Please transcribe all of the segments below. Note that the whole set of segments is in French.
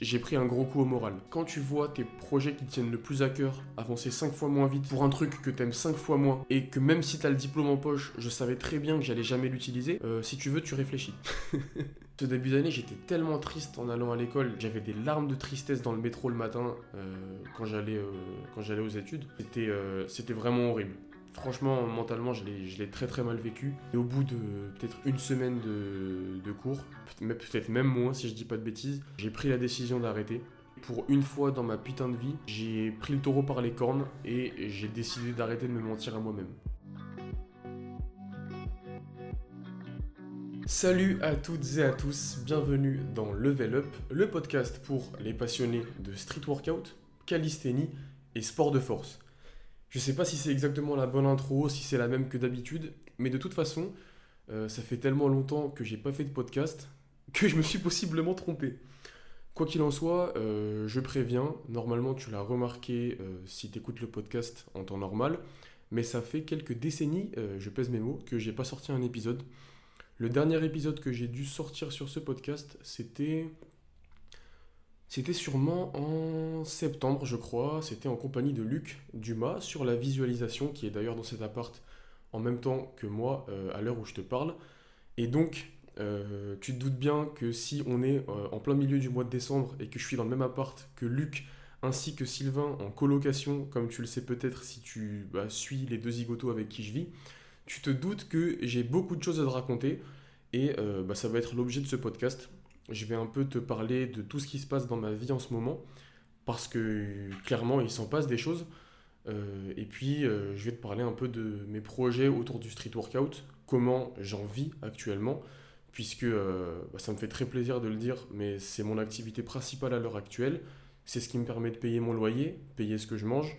J'ai pris un gros coup au moral. Quand tu vois tes projets qui tiennent le plus à cœur avancer 5 fois moins vite pour un truc que t'aimes 5 fois moins, et que même si t'as le diplôme en poche, je savais très bien que j'allais jamais l'utiliser, euh, si tu veux, tu réfléchis. Ce début d'année, j'étais tellement triste en allant à l'école. J'avais des larmes de tristesse dans le métro le matin euh, quand j'allais euh, quand j'allais aux études. C'était vraiment horrible. Franchement, mentalement, je l'ai très très mal vécu. Et au bout de peut-être une semaine de, cours, peut-être même moins si je dis pas de bêtises, j'ai pris la décision d'arrêter. Pour une fois dans ma putain de vie, j'ai pris le taureau par les cornes et j'ai décidé d'arrêter de me mentir à moi-même. Salut à toutes et à tous, bienvenue dans Level Up, le podcast pour les passionnés de street workout, calisthénie et sport de force. Je sais pas si c'est exactement la bonne intro, si c'est la même que d'habitude, mais de toute façon, euh, ça fait tellement longtemps que j'ai pas fait de podcast que je me suis possiblement trompé. Quoi qu'il en soit, euh, je préviens, normalement tu l'as remarqué euh, si tu écoutes le podcast en temps normal, mais ça fait quelques décennies, je pèse mes mots, que j'ai pas sorti un épisode. Le dernier épisode que j'ai dû sortir sur ce podcast, c'était c'était sûrement en septembre, je crois. C'était en compagnie de Luc Dumas sur la visualisation, qui est d'ailleurs dans cet appart en même temps que moi euh, à l'heure où je te parle. Et donc, euh, tu te doutes bien que si on est euh, en plein milieu du mois de décembre et que je suis dans le même appart que Luc ainsi que Sylvain en colocation, comme tu le sais peut-être si tu bah, suis les deux zigotos avec qui je vis, tu te doutes que j'ai beaucoup de choses à te raconter et bah, ça va être l'objet de ce podcast je vais un peu te parler de tout ce qui se passe dans ma vie en ce moment, parce que clairement, il s'en passe des choses. Euh, et puis, euh, je vais te parler un peu de mes projets autour du street workout, comment j'en vis actuellement, puisque euh, bah, ça me fait très plaisir de le dire, mais c'est mon activité principale à l'heure actuelle. C'est ce qui me permet de payer mon loyer, payer ce que je mange,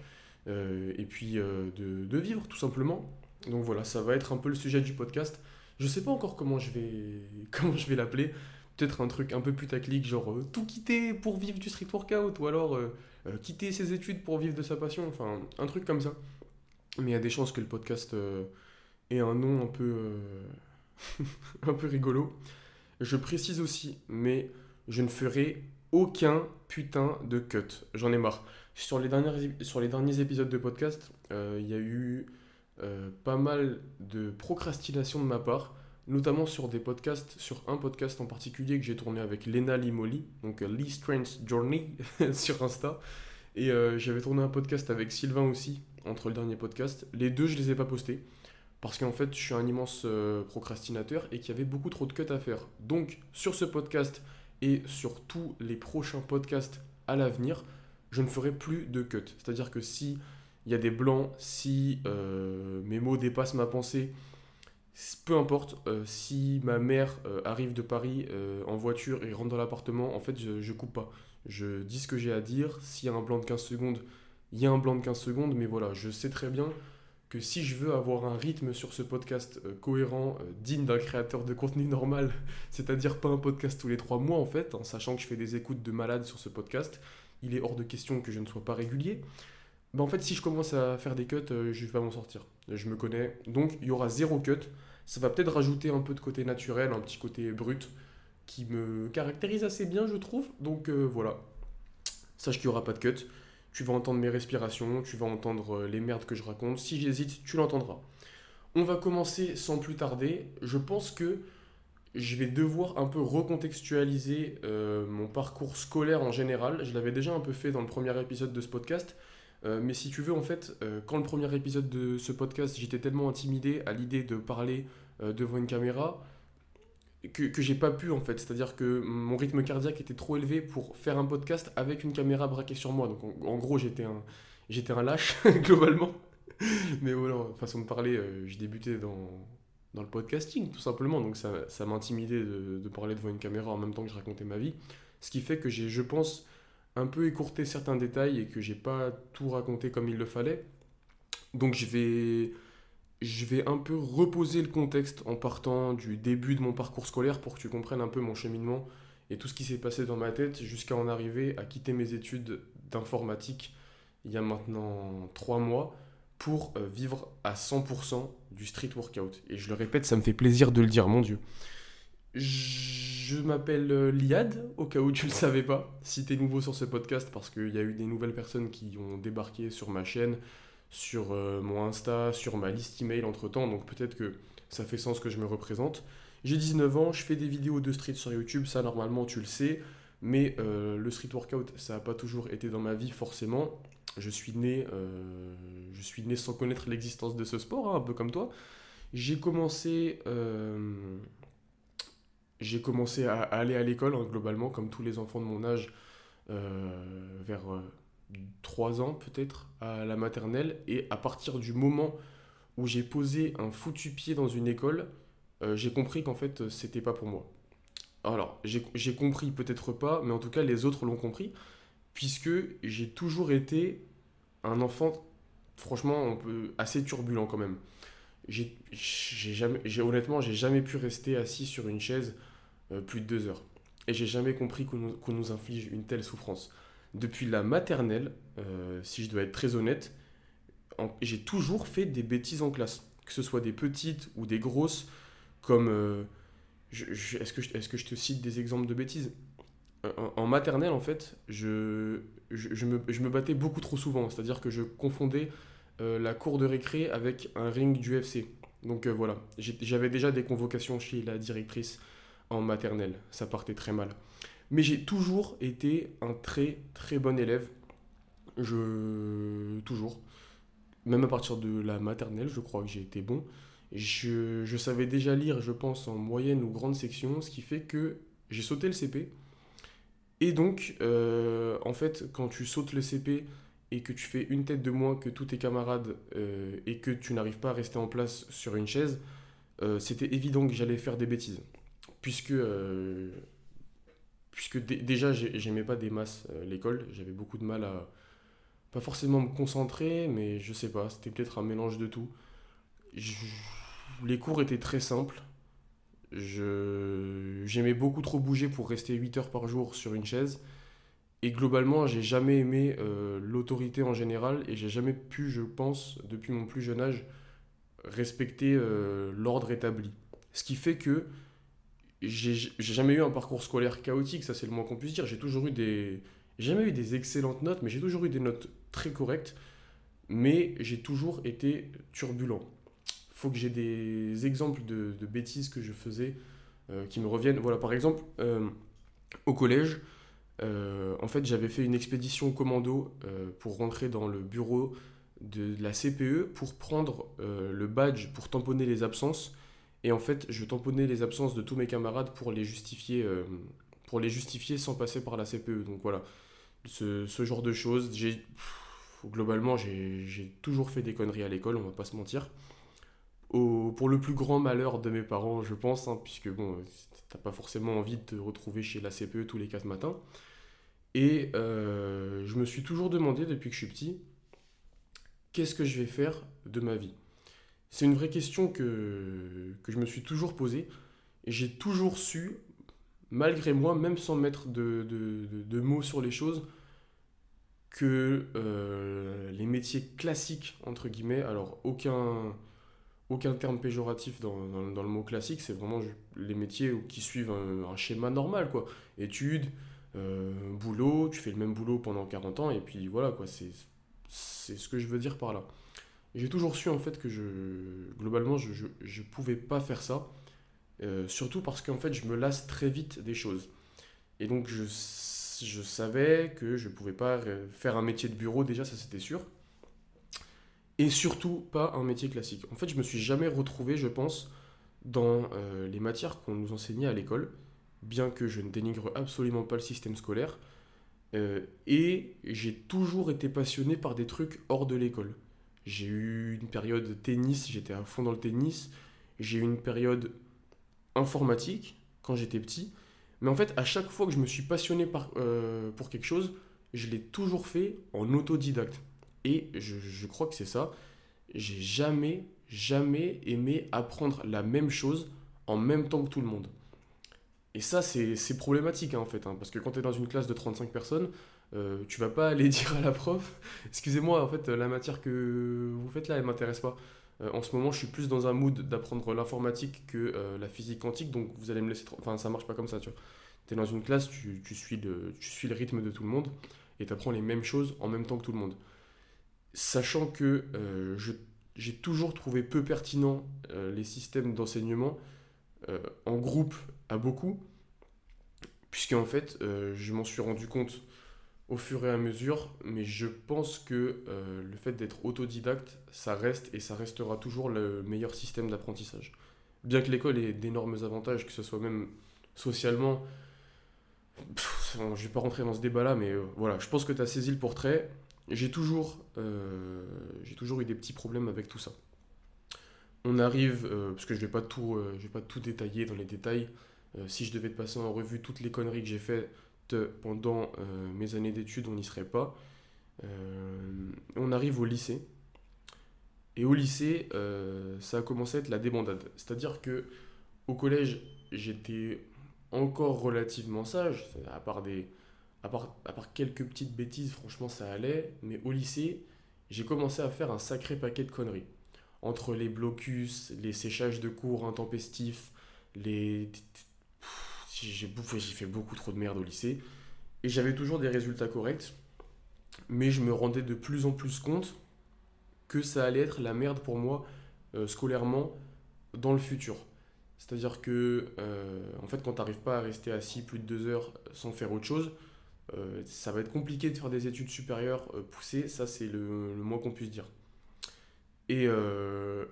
et puis de, de, vivre tout simplement. Donc voilà, ça va être un peu le sujet du podcast. Je ne sais pas encore comment je vais, comment je vais l'appeler peut-être un truc un peu plus taclique, genre euh, tout quitter pour vivre du street workout, ou alors euh, euh, quitter ses études pour vivre de sa passion, enfin un truc comme ça. Mais il y a des chances que le podcast ait un nom un peu, un peu rigolo. Je précise aussi, mais je ne ferai aucun putain de cut. J'en ai marre. Sur les derniers épisodes de podcast, il y a eu pas mal de procrastination de ma part notamment sur des podcasts, sur un podcast en particulier que j'ai tourné avec Lena Limoli, donc euh, Lee Strange Journey sur Insta. Et euh, j'avais tourné un podcast avec Sylvain aussi, entre le dernier podcast. Les deux, je les ai pas postés. Parce qu'en fait, je suis un immense euh, procrastinateur et qu'il y avait beaucoup trop de cuts à faire. Donc, sur ce podcast et sur tous les prochains podcasts à l'avenir, je ne ferai plus de cuts. C'est-à-dire que si il y a des blancs, si mes mots dépassent ma pensée, peu importe, euh, si ma mère euh, arrive de Paris euh, en voiture et rentre dans l'appartement, en fait, je, coupe pas. Je dis ce que j'ai à dire. S'il y a un blanc de 15 secondes, il y a un blanc de 15 secondes. Mais voilà, je sais très bien que si je veux avoir un rythme sur ce podcast cohérent, digne d'un créateur de contenu normal, c'est-à-dire pas un podcast tous les trois mois en fait, en sachant que je fais des écoutes de malades sur ce podcast, il est hors de question que je ne sois pas régulier. Ben en fait, si je commence à faire des cuts, je vais pas m'en sortir. Je me connais. Donc, il y aura zéro cut. Ça va peut-être rajouter un peu de côté naturel, un petit côté brut qui me caractérise assez bien, je trouve. Donc euh, voilà. Sache qu'il n'y aura pas de cut. Tu vas entendre mes respirations, tu vas entendre euh, les merdes que je raconte. Si j'hésite, tu l'entendras. On va commencer sans plus tarder. Je pense que je vais devoir un peu recontextualiser euh, mon parcours scolaire en général. Je l'avais déjà un peu fait dans le premier épisode de ce podcast. Euh, mais si tu veux, en fait, euh, quand le premier épisode de ce podcast, j'étais tellement intimidé à l'idée de parler euh, devant une caméra que, j'ai pas pu, en fait. C'est-à-dire que mon rythme cardiaque était trop élevé pour faire un podcast avec une caméra braquée sur moi. Donc, en, gros, j'étais un, lâche, globalement. mais voilà, façon de parler, j'ai débuté dans, dans le podcasting, tout simplement. Donc, ça, ça m'intimidait de, de parler devant une caméra en même temps que je racontais ma vie. Ce qui fait que j'ai, je pense, un peu écourté certains détails et que j'ai pas tout raconté comme il le fallait. Donc je vais, je vais un peu reposer le contexte en partant du début de mon parcours scolaire pour que tu comprennes un peu mon cheminement et tout ce qui s'est passé dans ma tête jusqu'à en arriver à quitter mes études d'informatique il y a maintenant trois mois pour euh, vivre à 100% du street workout. Et je le répète, ça me fait plaisir de le dire, mon Dieu. Je m'appelle euh, Liad, au cas où tu le savais pas, si tu es nouveau sur ce podcast, parce qu'il y a eu des nouvelles personnes qui ont débarqué sur ma chaîne, sur euh, mon Insta, sur ma liste email entre temps, donc peut-être que ça fait sens que je me représente. J'ai 19 ans, je fais des vidéos de street sur YouTube, ça normalement tu le sais, mais euh, le street workout, ça n'a pas toujours été dans ma vie forcément. Je suis né, je suis né sans connaître l'existence de ce sport, hein, un peu comme toi. J'ai commencé j'ai commencé à, aller à l'école, hein, globalement, comme tous les enfants de mon âge, euh, vers 3 euh, ans peut-être, à la maternelle. Et à partir du moment où j'ai posé un foutu pied dans une école, euh, j'ai compris qu'en fait, c'était pas pour moi. Alors, j'ai compris peut-être pas, mais en tout cas, les autres l'ont compris, puisque j'ai toujours été un enfant, franchement, assez turbulent quand même j'ai jamais honnêtement j'ai jamais pu rester assis sur une chaise euh, plus de deux heures. Et j'ai jamais compris qu'on nous, nous, inflige une telle souffrance. Depuis la maternelle euh, si je dois être très honnête j'ai toujours fait des bêtises en classe. Que ce soit des petites ou des grosses comme euh, est-ce que, est que je te cite des exemples de bêtises? En, maternelle en fait je, je, me, je me battais beaucoup trop souvent. C'est à dire que je confondais euh, la cour de récré avec un ring du FC. Donc euh, voilà, j'avais déjà des convocations chez la directrice en maternelle, ça partait très mal. Mais j'ai toujours été un très très bon élève. Je. Toujours. Même à partir de la maternelle, je crois que j'ai été bon. Je, savais déjà lire, je pense, en moyenne ou grande section, ce qui fait que j'ai sauté le CP. Et donc, euh, en fait, quand tu sautes le CP, et que tu fais une tête de moins que tous tes camarades euh, et que tu n'arrives pas à rester en place sur une chaise, euh, c'était évident que j'allais faire des bêtises. Puisque, euh, puisque déjà, j'aimais pas des masses l'école, j'avais beaucoup de mal à. Pas forcément me concentrer, mais je sais pas, c'était peut-être un mélange de tout. les cours étaient très simples. J'aimais beaucoup trop bouger pour rester 8 heures par jour sur une chaise. Et globalement, j'ai jamais aimé euh, l'autorité en général et j'ai jamais pu, je pense, depuis mon plus jeune âge, respecter euh, l'ordre établi. Ce qui fait que j'ai jamais eu un parcours scolaire chaotique, ça c'est le moins qu'on puisse dire. J'ai toujours eu des. jamais eu des excellentes notes, mais j'ai toujours eu des notes très correctes. Mais j'ai toujours été turbulent. Faut que j'ai des exemples de, bêtises que je faisais euh, qui me reviennent. Voilà, par exemple, au collège, euh, en fait, j'avais fait une expédition commando euh, pour rentrer dans le bureau de la CPE pour prendre euh, le badge pour tamponner les absences. Et en fait, je tamponnais les absences de tous mes camarades pour les justifier, pour les justifier sans passer par la CPE. Donc voilà, ce, ce genre de choses. J'ai, globalement, j'ai toujours fait des conneries à l'école, on va pas se mentir. Pour le plus grand malheur de mes parents, je pense, hein, puisque bon, t'as pas forcément envie de te retrouver chez la CPE tous les 4 matins. Et euh, je me suis toujours demandé depuis que je suis petit, qu'est-ce que je vais faire de ma vie? C'est une vraie question que, que je me suis toujours posée. Et j'ai toujours su, malgré moi, même sans mettre de, mots sur les choses, que euh, les métiers classiques, entre guillemets, alors aucun, aucun terme péjoratif dans, dans, le mot classique, c'est vraiment les métiers qui suivent un, schéma normal, quoi. Études, euh, boulot, tu fais le même boulot pendant 40 ans, et puis voilà, quoi, c'est, ce que je veux dire par là. J'ai toujours su en fait que je, globalement, je, je, je pouvais pas faire ça, euh, surtout parce qu'en fait, je me lasse très vite des choses. Et donc, je, je savais que je pouvais pas faire un métier de bureau, déjà, ça c'était sûr. Et surtout, pas un métier classique. En fait, je me suis jamais retrouvé, je pense, dans euh, les matières qu'on nous enseignait à l'école bien que je ne dénigre absolument pas le système scolaire. Euh, et j'ai toujours été passionné par des trucs hors de l'école. J'ai eu une période tennis, j'étais à fond dans le tennis. J'ai eu une période informatique quand j'étais petit. Mais en fait, à chaque fois que je me suis passionné par, euh, pour quelque chose, je l'ai toujours fait en autodidacte. Et je, crois que c'est ça. J'ai jamais, jamais aimé apprendre la même chose en même temps que tout le monde. Et ça, c'est problématique hein, en fait, hein, parce que quand tu es dans une classe de 35 personnes, euh, tu vas pas aller dire à la prof Excusez-moi, en fait, la matière que vous faites là, elle m'intéresse pas. Euh, en ce moment, je suis plus dans un mood d'apprendre l'informatique que euh, la physique quantique, donc vous allez me laisser... Enfin, ça marche pas comme ça, tu vois. Tu es dans une classe, tu, tu, suis le, tu suis le rythme de tout le monde, et tu apprends les mêmes choses en même temps que tout le monde. Sachant que euh, j'ai toujours trouvé peu pertinent les systèmes d'enseignement en groupe à beaucoup, puisque en fait, je m'en suis rendu compte au fur et à mesure, mais je pense que euh, le fait d'être autodidacte, ça reste et ça restera toujours le meilleur système d'apprentissage. Bien que l'école ait d'énormes avantages, que ce soit même socialement, je ne vais pas rentrer dans ce débat-là, mais euh, voilà, je pense que tu as saisi le portrait. J'ai toujours, euh, toujours eu des petits problèmes avec tout ça. On arrive, parce que je ne vais, pas tout, je vais pas tout détailler dans les détails, si je devais te passer en revue toutes les conneries que j'ai faites, pendant euh, mes années d'études, on n'y serait pas. Euh, on arrive au lycée. Et au lycée, euh, ça a commencé à être la débandade. C'est-à-dire que au collège, j'étais encore relativement sage, à part, des, à, part, quelques petites bêtises, franchement ça allait. Mais au lycée, j'ai commencé à faire un sacré paquet de conneries. Entre les blocus, les séchages de cours intempestifs, les j'ai fait beaucoup trop de merde au lycée. Et j'avais toujours des résultats corrects. Mais je me rendais de plus en plus compte que ça allait être la merde pour moi euh, scolairement dans le futur. C'est-à-dire que, euh, en fait, quand tu n'arrives pas à rester assis plus de deux heures sans faire autre chose, euh, ça va être compliqué de faire des études supérieures poussées, ça c'est le, moins qu'on puisse dire. Et,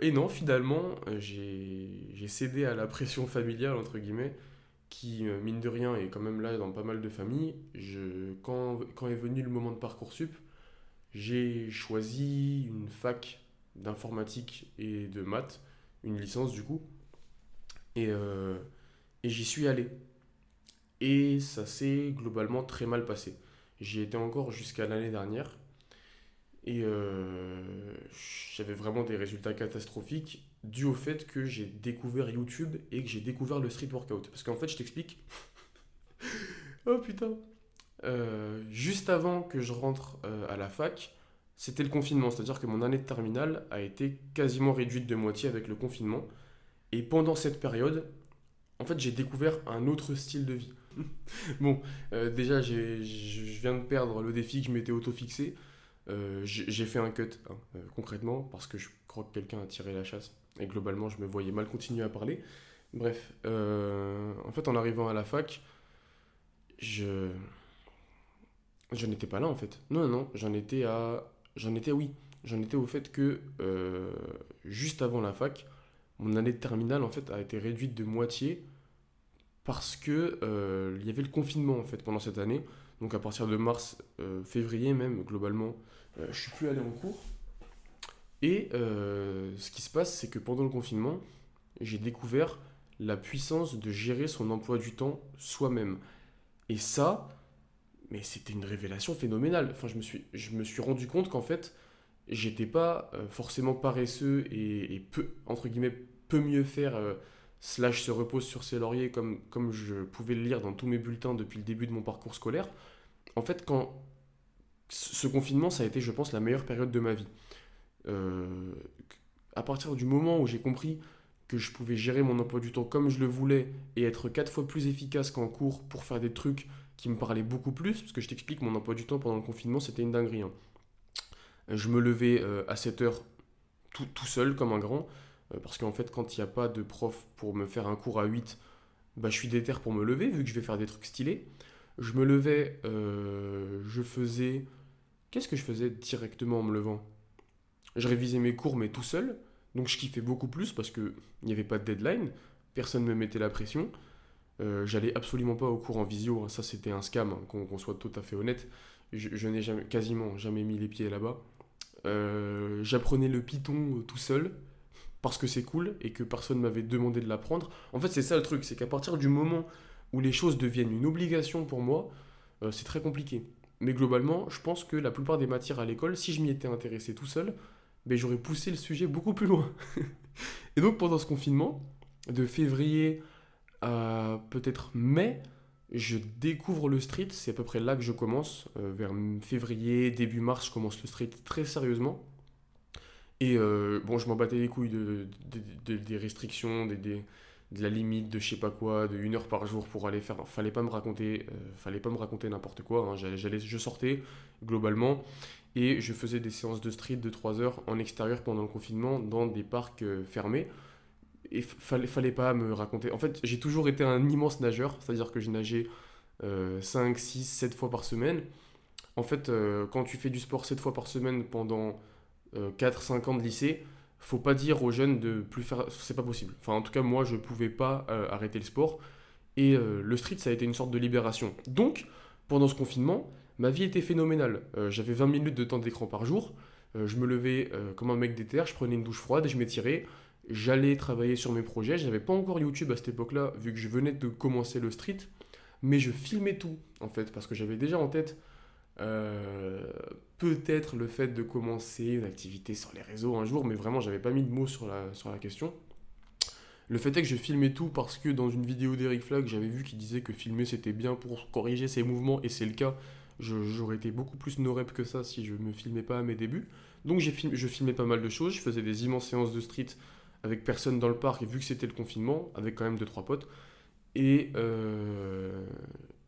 et non, finalement, j'ai cédé à la pression familiale, entre guillemets, qui, euh, mine de rien, est quand même là dans pas mal de familles. Je, quand, quand est venu le moment de Parcoursup, j'ai choisi une fac d'informatique et de maths, une licence du coup, et, euh, et j'y suis allé. Et ça s'est globalement très mal passé. J'y étais encore jusqu'à l'année dernière, et euh, j'avais vraiment des résultats catastrophiques dû au fait que j'ai découvert YouTube et que j'ai découvert le street workout. Parce qu'en fait, je t'explique. oh putain. Euh, juste avant que je rentre euh, à la fac, c'était le confinement. C'est-à-dire que mon année de terminale a été quasiment réduite de moitié avec le confinement. Et pendant cette période, en fait, j'ai découvert un autre style de vie. bon, déjà, je viens de perdre le défi que je m'étais auto-fixé. Euh, j'ai fait un cut, hein, euh, concrètement, parce que je crois que quelqu'un a tiré la chasse. Et globalement, je me voyais mal continuer à parler. Bref, euh, en fait, en arrivant à la fac, je. Je n'étais pas là, en fait. Non, non, j'en étais à. J'en étais, oui. J'en étais au fait que, juste avant la fac, mon année de terminale, en fait, a été réduite de moitié parce que il y avait le confinement, en fait, pendant cette année. Donc à partir de mars, euh, février même, globalement, euh, je suis plus allé en cours. Et euh, ce qui se passe, c'est que pendant le confinement, j'ai découvert la puissance de gérer son emploi du temps soi-même. Et ça, mais c'était une révélation phénoménale. Enfin, je me suis, je me suis rendu compte qu'en fait, j'étais pas forcément paresseux et, peu, entre guillemets, peu mieux faire, slash se repose sur ses lauriers, comme, comme je pouvais le lire dans tous mes bulletins depuis le début de mon parcours scolaire en fait, quand ce confinement, ça a été, je pense, la meilleure période de ma vie. Euh, à partir du moment où j'ai compris que je pouvais gérer mon emploi du temps comme je le voulais et être quatre fois plus efficace qu'en cours pour faire des trucs qui me parlaient beaucoup plus, parce que je t'explique, mon emploi du temps pendant le confinement, c'était une dinguerie. Hein. Je me levais euh, à 7 heures tout, seul, comme un grand, parce qu'en fait, quand il n'y a pas de prof pour me faire un cours à 8, bah, je suis déter pour me lever, vu que je vais faire des trucs stylés. Je me levais, euh, je faisais... Qu'est-ce que je faisais directement en me levant? Je révisais mes cours, mais tout seul. Donc je kiffais beaucoup plus parce qu'il n'y avait pas de deadline. Personne ne me mettait la pression. Euh, j'allais absolument pas au cours en visio. Hein. Ça, c'était un scam, hein, qu'on soit tout à fait honnête. Je, n'ai jamais, quasiment jamais mis les pieds là-bas. Euh, j'apprenais le Python tout seul parce que c'est cool et que personne m'avait demandé de l'apprendre. En fait, c'est ça le truc, c'est qu'à partir du moment où les choses deviennent une obligation pour moi, euh, c'est très compliqué. Mais globalement, je pense que la plupart des matières à l'école, si je m'y étais intéressé tout seul, ben, j'aurais poussé le sujet beaucoup plus loin. et donc pendant ce confinement, de février à peut-être mai, je découvre le street, c'est à peu près là que je commence, euh, vers février, début mars, je commence le street très sérieusement. Et euh, bon, je m'en battais les couilles de, des restrictions, des, de la limite de je sais pas quoi, de une heure par jour pour aller faire. Fallait pas me raconter, euh, fallait pas me raconter n'importe quoi. Hein. Je sortais globalement et je faisais des séances de street de 3 heures en extérieur pendant le confinement dans des parcs euh, fermés. Et fallait, fallait pas me raconter. En fait, j'ai toujours été un immense nageur, c'est-à-dire que je nageais 5, 6, 7 fois par semaine. En fait, quand tu fais du sport 7 fois par semaine pendant 4-5 ans de lycée, faut pas dire aux jeunes de plus faire. C'est pas possible. Enfin, en tout cas, moi, je pouvais pas euh, arrêter le sport. Et euh, le street, ça a été une sorte de libération. Donc, pendant ce confinement, ma vie était phénoménale. Euh, j'avais 20 minutes de temps d'écran par jour. je me levais comme un mec d'éther, je prenais une douche froide et je m'étirais. J'allais travailler sur mes projets. J'avais pas encore YouTube à cette époque-là, vu que je venais de commencer le street. Mais je filmais tout, en fait, parce que j'avais déjà en tête euh, peut-être le fait de commencer une activité sur les réseaux un jour, mais vraiment, j'avais pas mis de mots sur la, sur la question. Le fait est que je filmais tout parce que dans une vidéo d'Eric Flag, j'avais vu qu'il disait que filmer c'était bien pour corriger ses mouvements, et c'est le cas. J'aurais été beaucoup plus no que ça si je me filmais pas à mes débuts. Donc film, je filmais pas mal de choses, je faisais des immenses séances de street avec personne dans le parc, et vu que c'était le confinement, avec quand même 2-3 potes. Et, euh,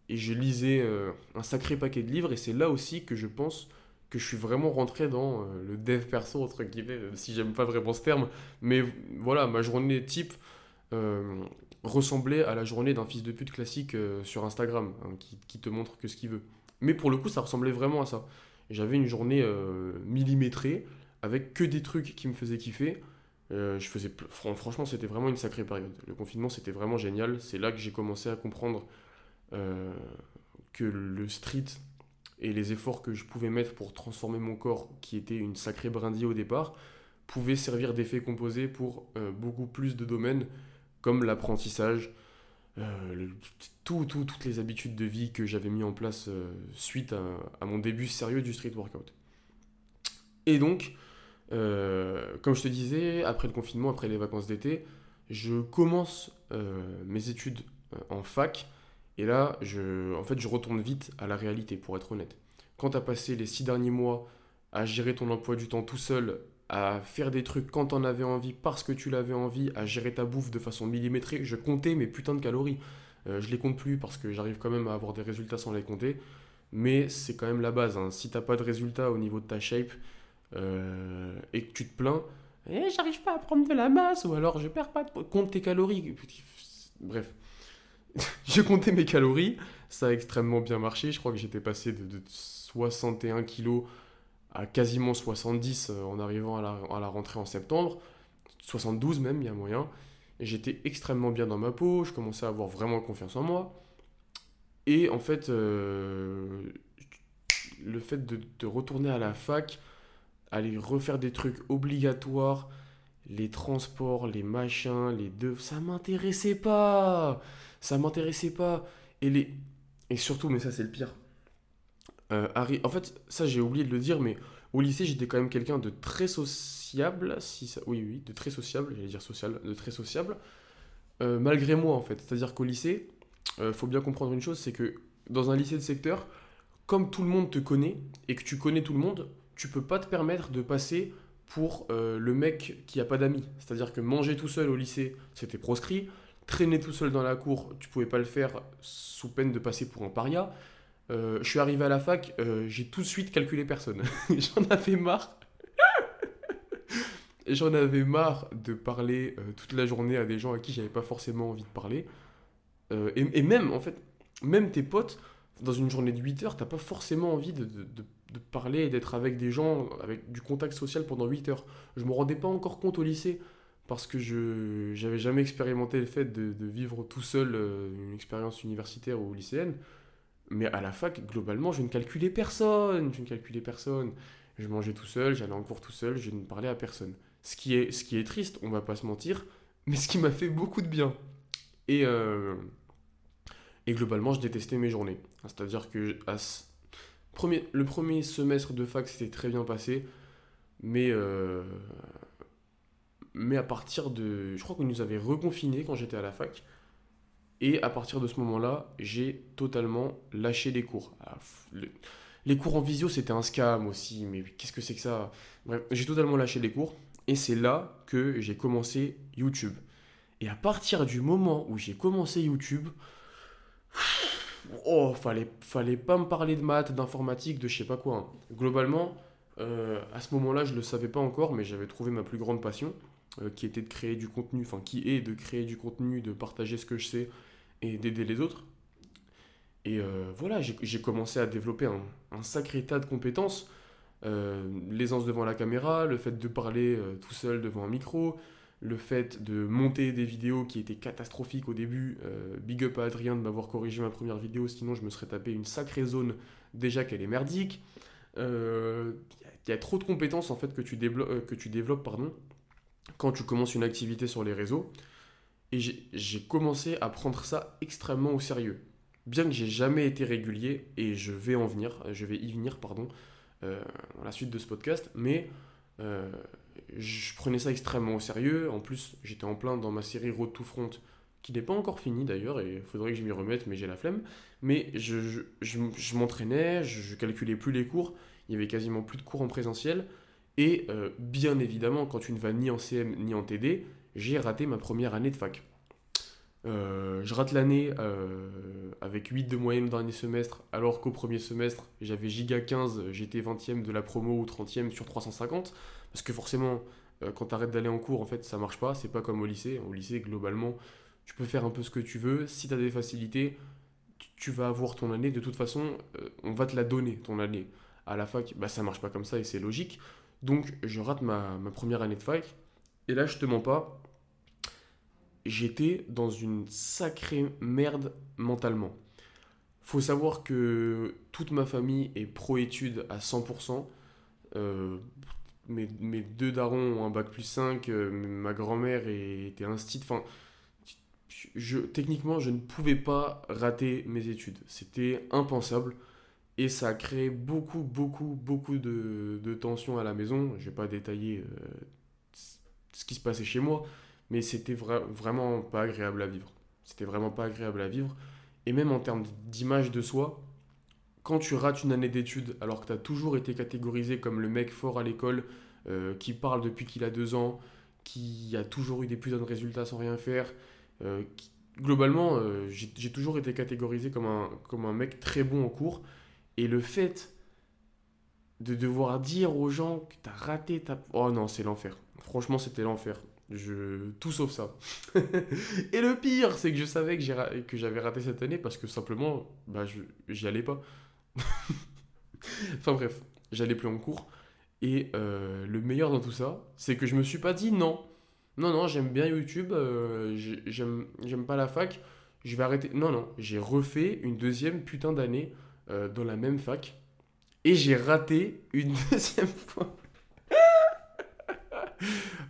et je lisais euh, un sacré paquet de livres et c'est là aussi que je pense que je suis vraiment rentré dans euh, le dev perso entre guillemets si j'aime pas vraiment ce terme mais voilà ma journée type euh, ressemblait à la journée d'un fils de pute classique sur Instagram hein, qui, qui, te montre que ce qu'il veut. Mais pour le coup ça ressemblait vraiment à ça. J'avais une journée millimétrée avec que des trucs qui me faisaient kiffer. Je faisais franchement c'était vraiment une sacrée période. Le confinement c'était vraiment génial. C'est là que j'ai commencé à comprendre euh, que le street et les efforts que je pouvais mettre pour transformer mon corps, qui était une sacrée brindille au départ, pouvaient servir d'effet composé pour euh, beaucoup plus de domaines comme l'apprentissage, euh, toutes les habitudes de vie que j'avais mis en place suite à, mon début sérieux du street workout. Et donc, comme je te disais, après le confinement, après les vacances d'été, je commence mes études en fac et là, je, en fait, je retourne vite à la réalité, pour être honnête. Quand tu as passé les six derniers mois à gérer ton emploi du temps tout seul, à faire des trucs quand t'en avais envie, parce que tu l'avais envie, à gérer ta bouffe de façon millimétrée, je comptais mes putains de calories. Euh, je les compte plus parce que j'arrive quand même à avoir des résultats sans les compter. Mais c'est quand même la base. Hein. Si t'as pas de résultats au niveau de ta shape euh, et que tu te plains, eh, j'arrive pas à prendre de la masse, ou alors je perds pas de... Compte tes calories. Bref. je comptais mes calories, ça a extrêmement bien marché. Je crois que j'étais passé de, 61 kg à quasiment 70 euh, en arrivant à la, rentrée en septembre, 72 même, il y a moyen. J'étais extrêmement bien dans ma peau, je commençais à avoir vraiment confiance en moi. Et en fait, euh, le fait de, de, retourner à la fac, aller refaire des trucs obligatoires, les transports, les machins, les deux, ça m'intéressait pas ça m'intéressait pas. Et, les... et surtout, mais ça c'est le pire. Euh, Harry... En fait, ça j'ai oublié de le dire, mais au lycée j'étais quand même quelqu'un de très sociable. Si ça... Oui, oui, de très sociable, j'allais dire social, de très sociable. Euh, malgré moi en fait. C'est-à-dire qu'au lycée, euh, faut bien comprendre une chose, c'est que dans un lycée de secteur, comme tout le monde te connaît et que tu connais tout le monde, tu peux pas te permettre de passer pour le mec qui a pas d'amis. C'est-à-dire que manger tout seul au lycée, c'était proscrit traîner tout seul dans la cour, tu pouvais pas le faire sous peine de passer pour un paria. Euh, je suis arrivé à la fac, euh, j'ai tout de suite calculé personne. J'en avais marre. J'en avais marre de parler euh, toute la journée à des gens à qui j'avais pas forcément envie de parler. Et, même, en fait, même tes potes, dans une journée de 8 heures, t'as pas forcément envie de, parler et d'être avec des gens, avec du contact social pendant 8 heures. Je me rendais pas encore compte au lycée parce que je n'avais jamais expérimenté le fait de, de vivre tout seul euh, une expérience universitaire ou lycéenne. Mais à la fac, globalement, je ne calculais personne. Je ne calculais personne. Je mangeais tout seul, j'allais en cours tout seul, je ne parlais à personne. Ce qui est, ce qui est triste, on va pas se mentir, mais ce qui m'a fait beaucoup de bien. Et, euh, et globalement, je détestais mes journées. C'est-à-dire que premier, le premier semestre de fac, c'était très bien passé, mais euh, mais à partir de. Je crois qu'on nous avait reconfinés quand j'étais à la fac. Et à partir de ce moment-là, j'ai totalement lâché les cours. Ah, les cours en visio, c'était un scam aussi, mais qu'est-ce que c'est que ça? Bref, j'ai totalement lâché les cours. Et c'est là que j'ai commencé YouTube. Et à partir du moment où j'ai commencé YouTube, oh, fallait, fallait pas me parler de maths, d'informatique, de je sais pas quoi. Hein. Globalement, euh, à ce moment-là, je le savais pas encore, mais j'avais trouvé ma plus grande passion, qui était de créer du contenu, enfin qui est de créer du contenu, de partager ce que je sais et d'aider les autres. Et euh, voilà, j'ai commencé à développer un, sacré tas de compétences. L'aisance devant la caméra, le fait de parler tout seul devant un micro, le fait de monter des vidéos qui étaient catastrophiques au début. Euh, big up à Adrien de m'avoir corrigé ma première vidéo, sinon je me serais tapé une sacrée zone déjà qu'elle est merdique. Il euh, y, a trop de compétences en fait que tu, euh, que tu développes pardon, quand tu commences une activité sur les réseaux. Et j'ai commencé à prendre ça extrêmement au sérieux. Bien que j'ai jamais été régulier, et je vais en venir, je vais y venir, pardon, dans la suite de ce podcast, mais je prenais ça extrêmement au sérieux. En plus, j'étais en plein dans ma série Road to Front, qui n'est pas encore finie d'ailleurs, et il faudrait que je m'y remette, mais j'ai la flemme. Mais je, je, je, m'entraînais, je, calculais plus les cours, il y avait quasiment plus de cours en présentiel. Et euh, bien évidemment, quand tu ne vas ni en CM ni en TD, j'ai raté ma première année de fac. Euh, je rate l'année euh, avec 8 de moyenne dernier semestre, alors qu'au premier semestre, j'avais giga 15, j'étais 20e de la promo ou 30e sur 350. Parce que forcément, euh, quand tu arrêtes d'aller en cours, en fait, ça marche pas. C'est pas comme au lycée. Au lycée, globalement, tu peux faire un peu ce que tu veux. Si tu as des facilités, tu vas avoir ton année. De toute façon, on va te la donner, ton année. À la fac, bah, ça marche pas comme ça et c'est logique. Donc, je rate ma, première année de fac. Et là, je te mens pas, j'étais dans une sacrée merde mentalement. Faut savoir que toute ma famille est pro-études à 100%. Euh, mes, mes, deux darons ont un bac plus 5, euh, ma grand-mère était instite. Enfin, techniquement, je ne pouvais pas rater mes études. C'était impensable. Et ça a créé beaucoup, beaucoup, beaucoup de, de tensions à la maison. Je vais pas détailler euh, ce qui se passait chez moi, mais c'était vraiment pas agréable à vivre. C'était vraiment pas agréable à vivre. Et même en termes d'image de soi, quand tu rates une année d'études alors que tu as toujours été catégorisé comme le mec fort à l'école, euh, qui parle depuis qu'il a deux ans, qui a toujours eu des plus de résultats sans rien faire, euh, globalement, j'ai toujours été catégorisé comme un, comme un mec très bon en cours. Et le fait de devoir dire aux gens que tu as raté ta... Oh non, c'est l'enfer. Franchement, c'était l'enfer. Je... Tout sauf ça. et le pire, c'est que je savais que j'avais raté cette année parce que simplement, bah, j'y allais pas. enfin bref, j'allais plus en cours. Et euh, le meilleur dans tout ça, c'est que je me suis pas dit non. Non, non, j'aime bien YouTube, euh, j'aime pas la fac, je vais arrêter. Non, non, j'ai refait une deuxième putain d'année euh, dans la même fac. Et j'ai raté une deuxième fois.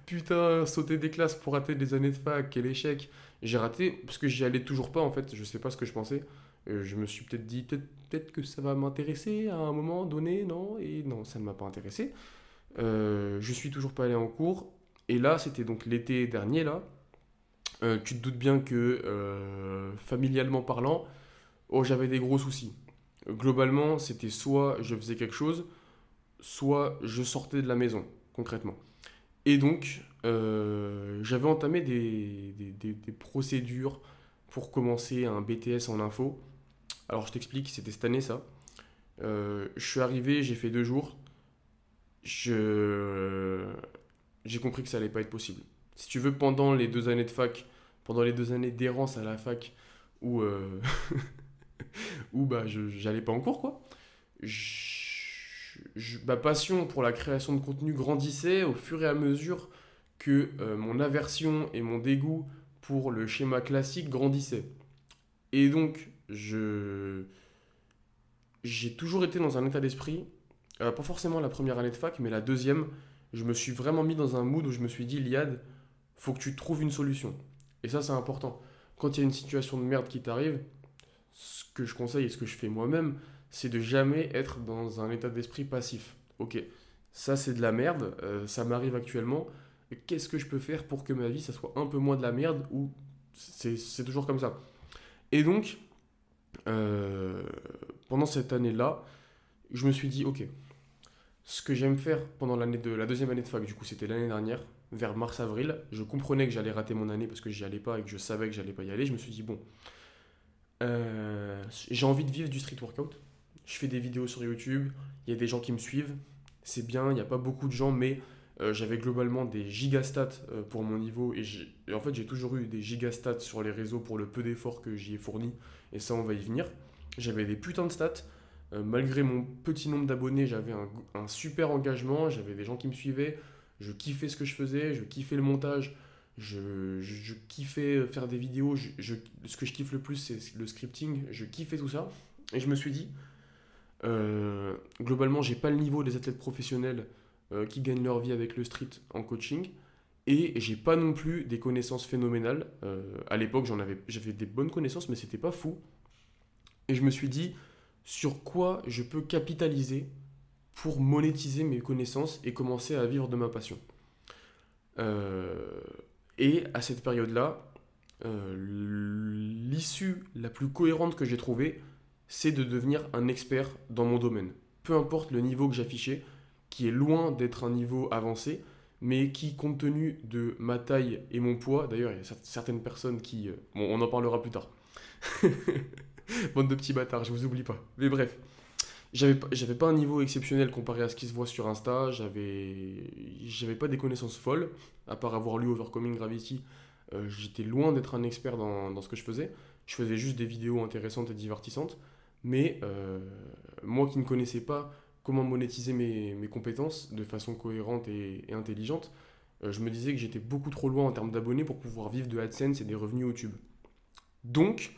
putain, sauter des classes pour rater des années de fac, quel échec. J'ai raté parce que j'y allais toujours pas en fait, je sais pas ce que je pensais. je me suis peut-être dit, peut-être que ça va m'intéresser à un moment donné, non? Et non, ça ne m'a pas intéressé. Euh, je suis toujours pas allé en cours. Et là, c'était donc l'été dernier, là. Euh, tu te doutes bien que, euh, familialement parlant, oh, j'avais des gros soucis. Globalement, c'était soit je faisais quelque chose, soit je sortais de la maison, concrètement. Et donc, j'avais entamé des, des, des, procédures pour commencer un BTS en info. Alors je t'explique, c'était cette année ça. Euh, je suis arrivé, j'ai fait deux jours. Je... J'ai compris que ça allait pas être possible. Si tu veux, pendant les deux années de fac, pendant les deux années d'errance à la fac, où, euh... où bah, j'allais pas en cours, quoi. ma passion pour la création de contenu grandissait au fur et à mesure que euh, mon aversion et mon dégoût pour le schéma classique grandissaient. Et donc, je j'ai toujours été dans un état d'esprit, euh, pas forcément la première année de fac, mais la deuxième, je me suis vraiment mis dans un mood où je me suis dit, Liad, faut que tu trouves une solution. Et ça, c'est important. Quand il y a une situation de merde qui t'arrive, ce que je conseille et ce que je fais moi-même, c'est de jamais être dans un état d'esprit passif. Ok, ça c'est de la merde, euh, ça m'arrive actuellement. Qu'est-ce que je peux faire pour que ma vie, ça soit un peu moins de la merde ou c'est toujours comme ça. Et donc, euh, pendant cette année-là, je me suis dit, ok, ce que j'aime faire pendant l'année de la deuxième année de fac, du coup c'était l'année dernière, vers mars-avril, je comprenais que j'allais rater mon année parce que j'y allais pas et que je savais que j'allais pas y aller. Je me suis dit, bon, euh, j'ai envie de vivre du street workout. Je fais des vidéos sur YouTube, il y a des gens qui me suivent, c'est bien, il n'y a pas beaucoup de gens, mais euh, j'avais globalement des gigastats euh, pour mon niveau et, en fait j'ai toujours eu des gigastats sur les réseaux pour le peu d'efforts que j'y ai fourni et ça on va y venir. J'avais des putains de stats, malgré mon petit nombre d'abonnés j'avais un super engagement, j'avais des gens qui me suivaient, je kiffais ce que je faisais, je kiffais le montage, je, je, kiffais faire des vidéos. Je, ce que je kiffe le plus, c'est le scripting. Je kiffais tout ça. Et je me suis dit, euh, globalement, j'ai pas le niveau des athlètes professionnels euh, qui gagnent leur vie avec le street en coaching. Et j'ai pas non plus des connaissances phénoménales. Euh, à l'époque, j'en avais, j'avais des bonnes connaissances, mais c'était pas fou. Et je me suis dit, sur quoi je peux capitaliser pour monétiser mes connaissances et commencer à vivre de ma passion. Euh, et à cette période-là, euh, l'issue la plus cohérente que j'ai trouvée, c'est de devenir un expert dans mon domaine. Peu importe le niveau que j'affichais, qui est loin d'être un niveau avancé, mais qui, compte tenu de ma taille et mon poids, d'ailleurs, il y a certaines personnes qui... Euh, bon, on en parlera plus tard. Bande de petits bâtards, je vous oublie pas. Mais bref, j'avais j'avais pas un niveau exceptionnel comparé à ce qui se voit sur Insta j'avais j'avais pas des connaissances folles à part avoir lu Overcoming Gravity euh, j'étais loin d'être un expert dans, dans, ce que je faisais. Je faisais juste des vidéos intéressantes et divertissantes mais euh, moi qui ne connaissais pas comment monétiser mes, mes compétences de façon cohérente et, intelligente euh, je me disais que j'étais beaucoup trop loin en termes d'abonnés pour pouvoir vivre de AdSense et des revenus YouTube. Donc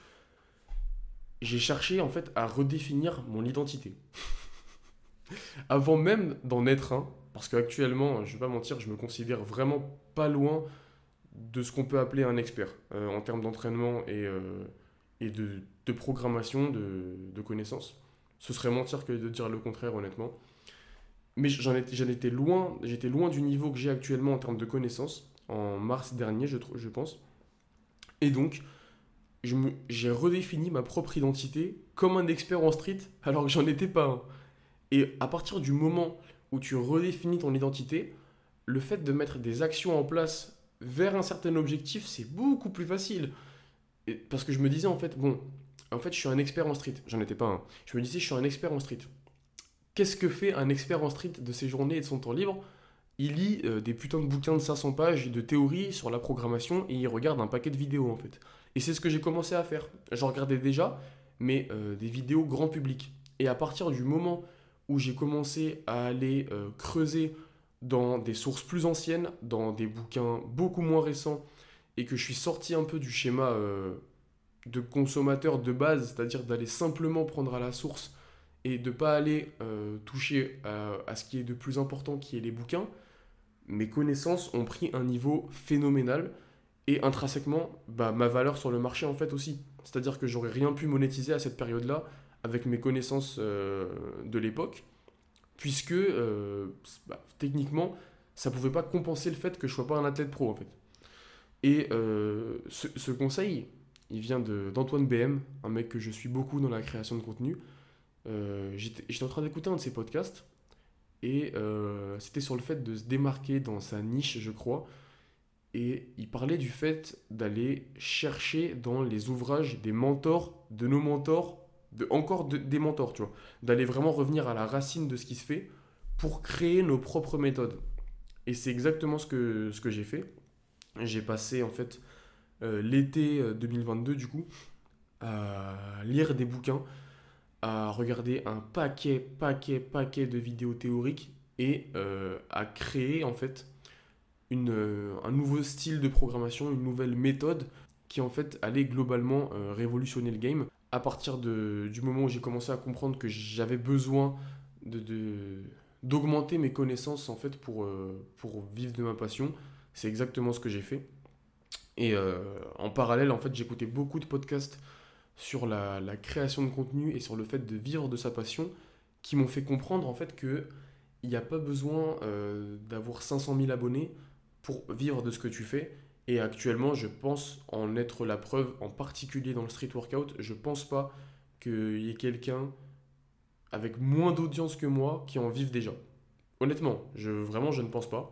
j'ai cherché en fait à redéfinir mon identité. Avant même d'en être un, parce qu'actuellement, je vais pas mentir, je me considère vraiment pas loin de ce qu'on peut appeler un expert euh, en termes d'entraînement et, euh, et de, de, programmation, de, de, connaissances. Ce serait mentir que de dire le contraire, honnêtement. Mais j'en étais, étais, loin, j'étais loin du niveau que j'ai actuellement en termes de connaissances, en mars dernier, je, je pense. Et donc, j'ai redéfini ma propre identité comme un expert en street alors que j'en étais pas un. Et à partir du moment où tu redéfinis ton identité, le fait de mettre des actions en place vers un certain objectif, c'est beaucoup plus facile. Parce que je me disais en fait, bon, en fait je suis un expert en street, j'en étais pas un. Je me disais je suis un expert en street. Qu'est-ce que fait un expert en street de ses journées et de son temps libre? Il lit euh, des putains de bouquins de 500 pages de théorie sur la programmation et il regarde un paquet de vidéos en fait. Et c'est ce que j'ai commencé à faire. J'en regardais déjà, mais euh, des vidéos grand public. Et à partir du moment où j'ai commencé à aller euh, creuser dans des sources plus anciennes, dans des bouquins beaucoup moins récents, et que je suis sorti un peu du schéma euh, de consommateur de base, c'est-à-dire d'aller simplement prendre à la source et de ne pas aller toucher à, à, ce qui est de plus important, qui est les bouquins, mes connaissances ont pris un niveau phénoménal et intrinsèquement bah, ma valeur sur le marché en fait aussi. C'est-à-dire que j'aurais rien pu monétiser à cette période-là avec mes connaissances euh, de l'époque, puisque euh, bah, techniquement ça pouvait pas compenser le fait que je sois pas un athlète pro en fait. Et euh, ce, conseil, il vient d'Antoine BM, un mec que je suis beaucoup dans la création de contenu. J'étais en train d'écouter un de ses podcasts et c'était sur le fait de se démarquer dans sa niche, je crois, et il parlait du fait d'aller chercher dans les ouvrages des mentors, de nos mentors, de, encore des mentors, tu vois, d'aller vraiment revenir à la racine de ce qui se fait pour créer nos propres méthodes. Et c'est exactement ce que, ce que j'ai fait. J'ai passé en fait euh, l'été 2022 euh, du coup à lire des bouquins, à regarder un paquet, paquet, paquet de vidéos théoriques et euh, à créer en fait une, euh, un nouveau style de programmation, une nouvelle méthode qui en fait allait globalement euh, révolutionner le game. À partir de, du moment où j'ai commencé à comprendre que j'avais besoin de, d'augmenter mes connaissances en fait pour, euh, pour vivre de ma passion, c'est exactement ce que j'ai fait. Et en parallèle, en fait, j'écoutais beaucoup de podcasts sur la, la, création de contenu et sur le fait de vivre de sa passion qui m'ont fait comprendre en fait que il n'y a pas besoin d'avoir 500 000 abonnés pour vivre de ce que tu fais. Et actuellement, je pense en être la preuve, en particulier dans le street workout. Je pense pas qu'il y ait quelqu'un avec moins d'audience que moi qui en vive déjà. honnêtement, je, vraiment, je ne pense pas.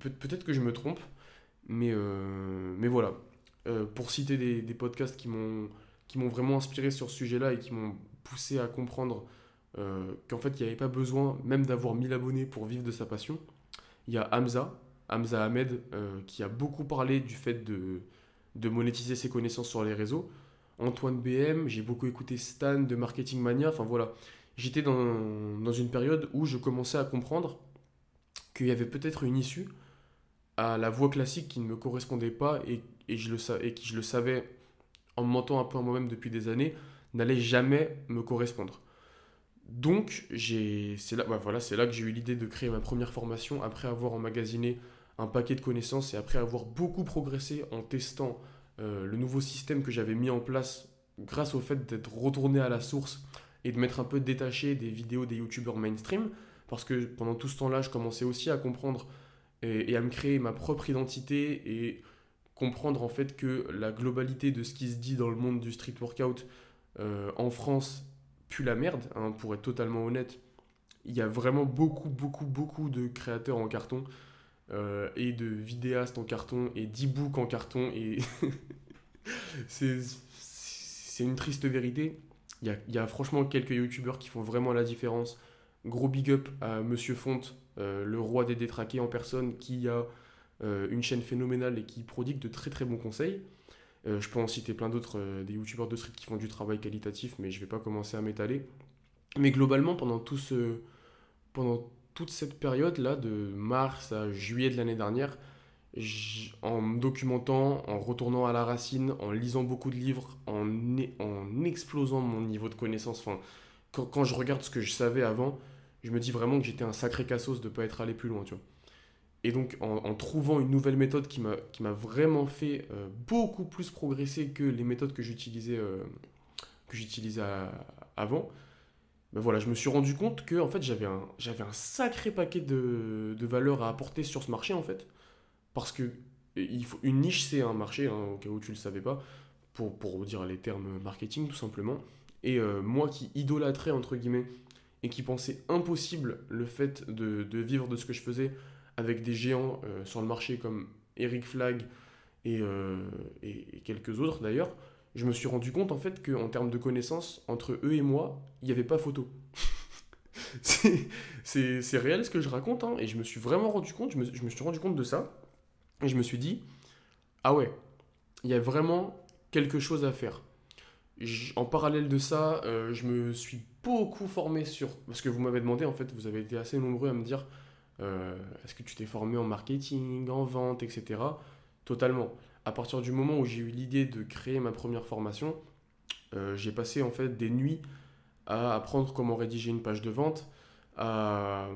Peut-être que je me trompe, mais, euh, mais voilà. Euh, pour citer des, podcasts qui m'ont vraiment inspiré sur ce sujet-là et qui m'ont poussé à comprendre euh, qu'en fait, il n'y avait pas besoin même d'avoir 1000 abonnés pour vivre de sa passion, il y a Hamza, Hamza Ahmed, qui a beaucoup parlé du fait de, de monétiser ses connaissances sur les réseaux. Antoine BM, j'ai beaucoup écouté Stan de Marketing Mania, enfin voilà. J'étais dans, dans une période où je commençais à comprendre qu'il y avait peut-être une issue à la voie classique qui ne me correspondait pas et, et, je le, et qui, je le savais en me mentant un peu à moi-même depuis des années, n'allait jamais me correspondre. Donc, c'est là, bah voilà, là que j'ai eu l'idée de créer ma première formation après avoir emmagasiné un paquet de connaissances et après avoir beaucoup progressé en testant euh, le nouveau système que j'avais mis en place grâce au fait d'être retourné à la source et de m'être un peu détaché des vidéos des youtubeurs mainstream. Parce que pendant tout ce temps-là, je commençais aussi à comprendre et, à me créer ma propre identité et comprendre en fait que la globalité de ce qui se dit dans le monde du street workout euh, en France pue la merde, hein, pour être totalement honnête. Il y a vraiment beaucoup, beaucoup, beaucoup de créateurs en carton euh, et de vidéastes en carton et d'e-books en carton et c'est une triste vérité. Il y a, y a franchement quelques youtubeurs qui font vraiment la différence. Gros big up à Monsieur Fonte, euh, le roi des détraqués en personne, qui a euh, une chaîne phénoménale et qui prodigue de très très bons conseils. je peux en citer plein d'autres, des youtubeurs de street qui font du travail qualitatif, mais je vais pas commencer à m'étaler. Mais globalement, pendant tout ce, pendant toute cette période-là, de mars à juillet de l'année dernière, en me documentant, en retournant à la racine, en lisant beaucoup de livres, en, en explosant mon niveau de connaissance, enfin, quand, je regarde ce que je savais avant, je me dis vraiment que j'étais un sacré cassos de ne pas être allé plus loin. Et donc, en, trouvant une nouvelle méthode qui m'a vraiment fait euh, beaucoup plus progresser que les méthodes que j'utilisais euh, j'utilisais avant, ben voilà, je me suis rendu compte que en fait, j'avais un, sacré paquet de, de valeurs à apporter sur ce marché, en fait. Parce que une niche, c'est un marché, hein, au cas où tu ne le savais pas, pour, dire les termes marketing, tout simplement. Et euh, moi qui idolâtrais, entre guillemets, et qui pensais impossible le fait de, vivre de ce que je faisais avec des géants euh, sur le marché comme Eric Flag et, euh, quelques autres d'ailleurs, je me suis rendu compte en fait qu'en termes de connaissances, entre eux et moi, il n'y avait pas photo. c'est réel ce que je raconte, hein, et je me suis vraiment rendu compte, je me, suis rendu compte de ça, et je me suis dit, ah ouais, il y a vraiment quelque chose à faire. en parallèle de ça, euh, je me suis beaucoup formé sur, parce que vous m'avez demandé, en fait, vous avez été assez nombreux à me dire, euh, est-ce que tu t'es formé en marketing, en vente, etc. Totalement à partir du moment où j'ai eu l'idée de créer ma première formation, euh, j'ai passé en fait des nuits à apprendre comment rédiger une page de vente, à,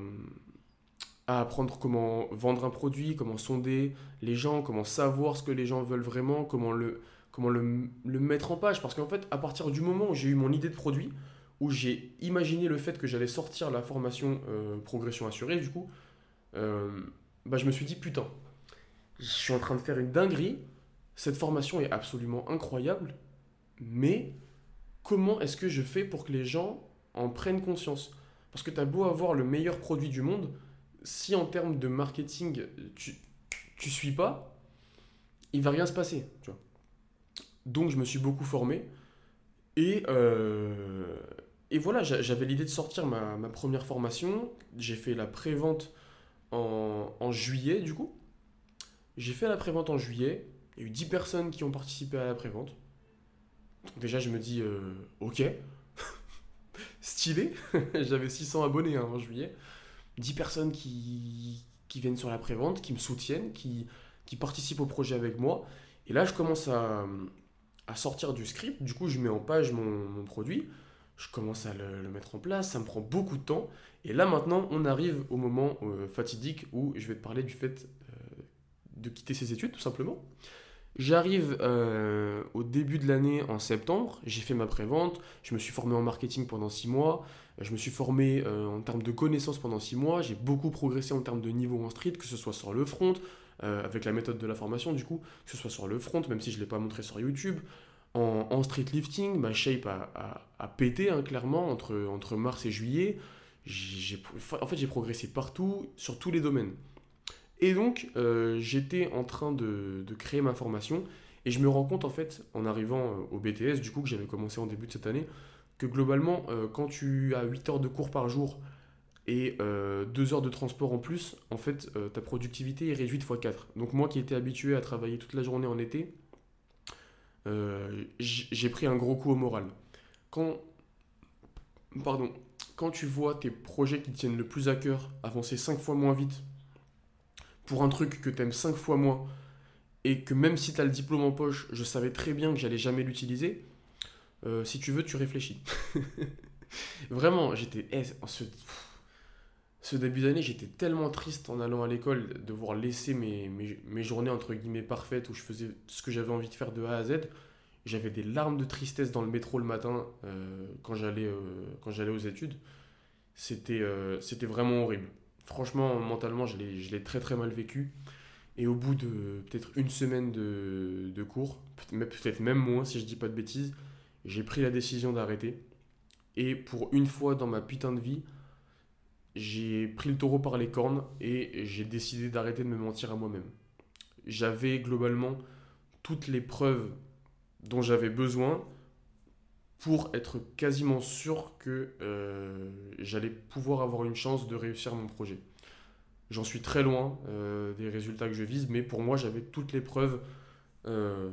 apprendre comment vendre un produit, comment sonder les gens, comment savoir ce que les gens veulent vraiment, comment le, comment le, mettre en page. Parce qu'en fait, à partir du moment où j'ai eu mon idée de produit, où j'ai imaginé le fait que j'allais sortir la formation euh, progression assurée, du coup, euh, bah, je me suis dit, putain, je suis en train de faire une dinguerie, cette formation est absolument incroyable, mais comment est-ce que je fais pour que les gens en prennent conscience? Parce que tu as beau avoir le meilleur produit du monde, si en termes de marketing, tu, tu suis pas, il va rien se passer. Donc je me suis beaucoup formé. Et, euh, voilà, j'avais l'idée de sortir ma, ma première formation. J'ai fait la pré-vente en, en juillet, du coup. J'ai fait la pré-vente en juillet. Il y a eu 10 personnes qui ont participé à la prévente. Donc déjà, je me dis, euh, ok, stylé. J'avais 600 abonnés hein, en juillet. 10 personnes qui, viennent sur la prévente, qui me soutiennent, qui, participent au projet avec moi. Et là, je commence à, sortir du script. Du coup, je mets en page mon, mon produit. Je commence à le, mettre en place. Ça me prend beaucoup de temps. Et là, maintenant, on arrive au moment euh, fatidique où je vais te parler du fait euh, de quitter ses études, tout simplement. J'arrive euh, au début de l'année en septembre, j'ai fait ma prévente, je me suis formé en marketing pendant six mois, je me suis formé euh, en termes de connaissances pendant six mois, j'ai beaucoup progressé en termes de niveau en street, que ce soit sur le front, euh, avec la méthode de la formation du coup, que ce soit sur le front, même si je ne l'ai pas montré sur YouTube. En, street lifting, ma shape a, a, pété hein, clairement entre, entre mars et juillet. en fait, j'ai progressé partout, sur tous les domaines. Et donc, euh, j'étais en train de, créer ma formation et je me rends compte, en fait, en arrivant euh, au BTS, du coup, que j'avais commencé en début de cette année, que globalement, euh, quand tu as 8 heures de cours par jour et 2 heures de transport en plus, en fait, ta productivité est réduite x 4. Donc, moi qui étais habitué à travailler toute la journée en été, j'ai pris un gros coup au moral. Quand, pardon, quand tu vois tes projets qui tiennent le plus à cœur avancer 5 fois moins vite un truc que tu aimes 5 fois moins et que même si tu as le diplôme en poche, je savais très bien que j'allais jamais l'utiliser, euh, si tu veux, tu réfléchis. Vraiment, j'étais. Eh, ce, début d'année, j'étais tellement triste en allant à l'école de devoir laisser mes, journées entre guillemets parfaites où je faisais ce que j'avais envie de faire de A à Z. J'avais des larmes de tristesse dans le métro le matin euh, quand j'allais euh, aux études. Euh, c'était vraiment horrible. Franchement, mentalement, je l'ai très très mal vécu. Et au bout de peut-être une semaine de, cours, peut-être même moins si je dis pas de bêtises, j'ai pris la décision d'arrêter. Et pour une fois dans ma putain de vie, j'ai pris le taureau par les cornes et j'ai décidé d'arrêter de me mentir à moi-même. J'avais globalement toutes les preuves dont j'avais besoin pour être quasiment sûr que euh, j'allais pouvoir avoir une chance de réussir mon projet. J'en suis très loin euh, des résultats que je vise, mais pour moi, j'avais toutes les preuves euh,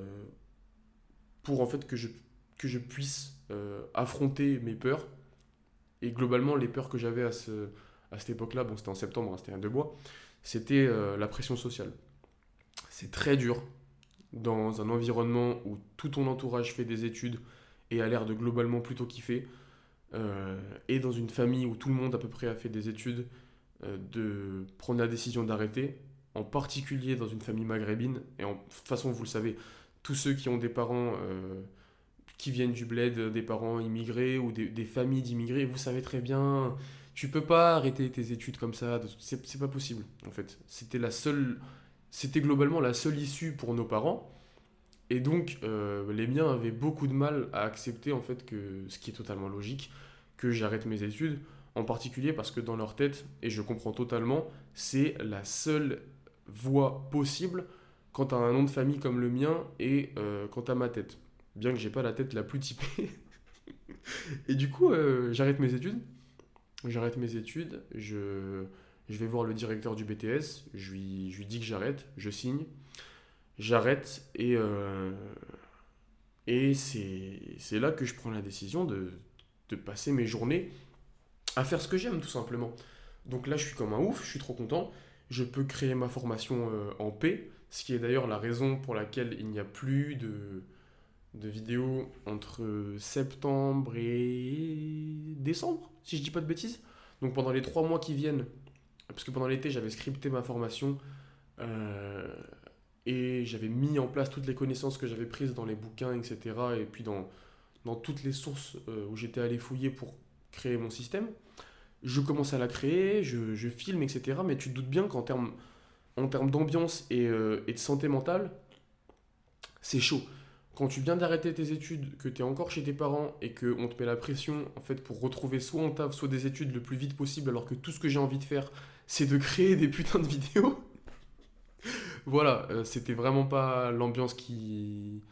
pour en fait que je, que je puisse affronter mes peurs. Et globalement, les peurs que j'avais à, ce, à cette époque-là, bon, c'était en septembre, hein, c'était un deux mois, c'était la pression sociale. C'est très dur dans un environnement où tout ton entourage fait des études et a l'air de globalement plutôt kiffer, euh, et dans une famille où tout le monde à peu près a fait des études, euh, de prendre la décision d'arrêter, en particulier dans une famille maghrébine, et de toute façon vous le savez, tous ceux qui ont des parents euh, qui viennent du bled, des parents immigrés ou des, des familles d'immigrés, vous savez très bien, tu peux pas arrêter tes études comme ça, c'est pas possible en fait. C'était la seule c'était globalement la seule issue pour nos parents. Et donc, euh, les miens avaient beaucoup de mal à accepter, en fait, que, ce qui est totalement logique, que j'arrête mes études, en particulier parce que dans leur tête, et je comprends totalement, c'est la seule voie possible quand as un nom de famille comme le mien et euh, quand tu as ma tête. Bien que j'ai pas la tête la plus typée. et du coup, euh, j'arrête mes études. J'arrête mes études, je vais voir le directeur du BTS, lui, je lui dis que j'arrête, je signe, j'arrête et, euh, et c'est là que je prends la décision de, de passer mes journées à faire ce que j'aime tout simplement. Donc là je suis comme un ouf, je suis trop content, je peux créer ma formation euh, en paix, ce qui est d'ailleurs la raison pour laquelle il n'y a plus de, de vidéos entre septembre et décembre, si je dis pas de bêtises. Donc pendant les trois mois qui viennent, parce que pendant l'été, j'avais scripté ma formation euh, et j'avais mis en place toutes les connaissances que j'avais prises dans les bouquins, etc. Et puis dans, dans toutes les sources euh, où j'étais allé fouiller pour créer mon système. Je commence à la créer, je, je filme, etc. Mais tu te doutes bien qu'en termes en termes d'ambiance et, euh, et, de santé mentale, c'est chaud. Quand tu viens d'arrêter tes études, que tu es encore chez tes parents et qu'on te met la pression en fait pour retrouver soit un taf, soit des études le plus vite possible, alors que tout ce que j'ai envie de faire, c'est de créer des putains de vidéos. Voilà, euh, c'était vraiment pas l'ambiance qui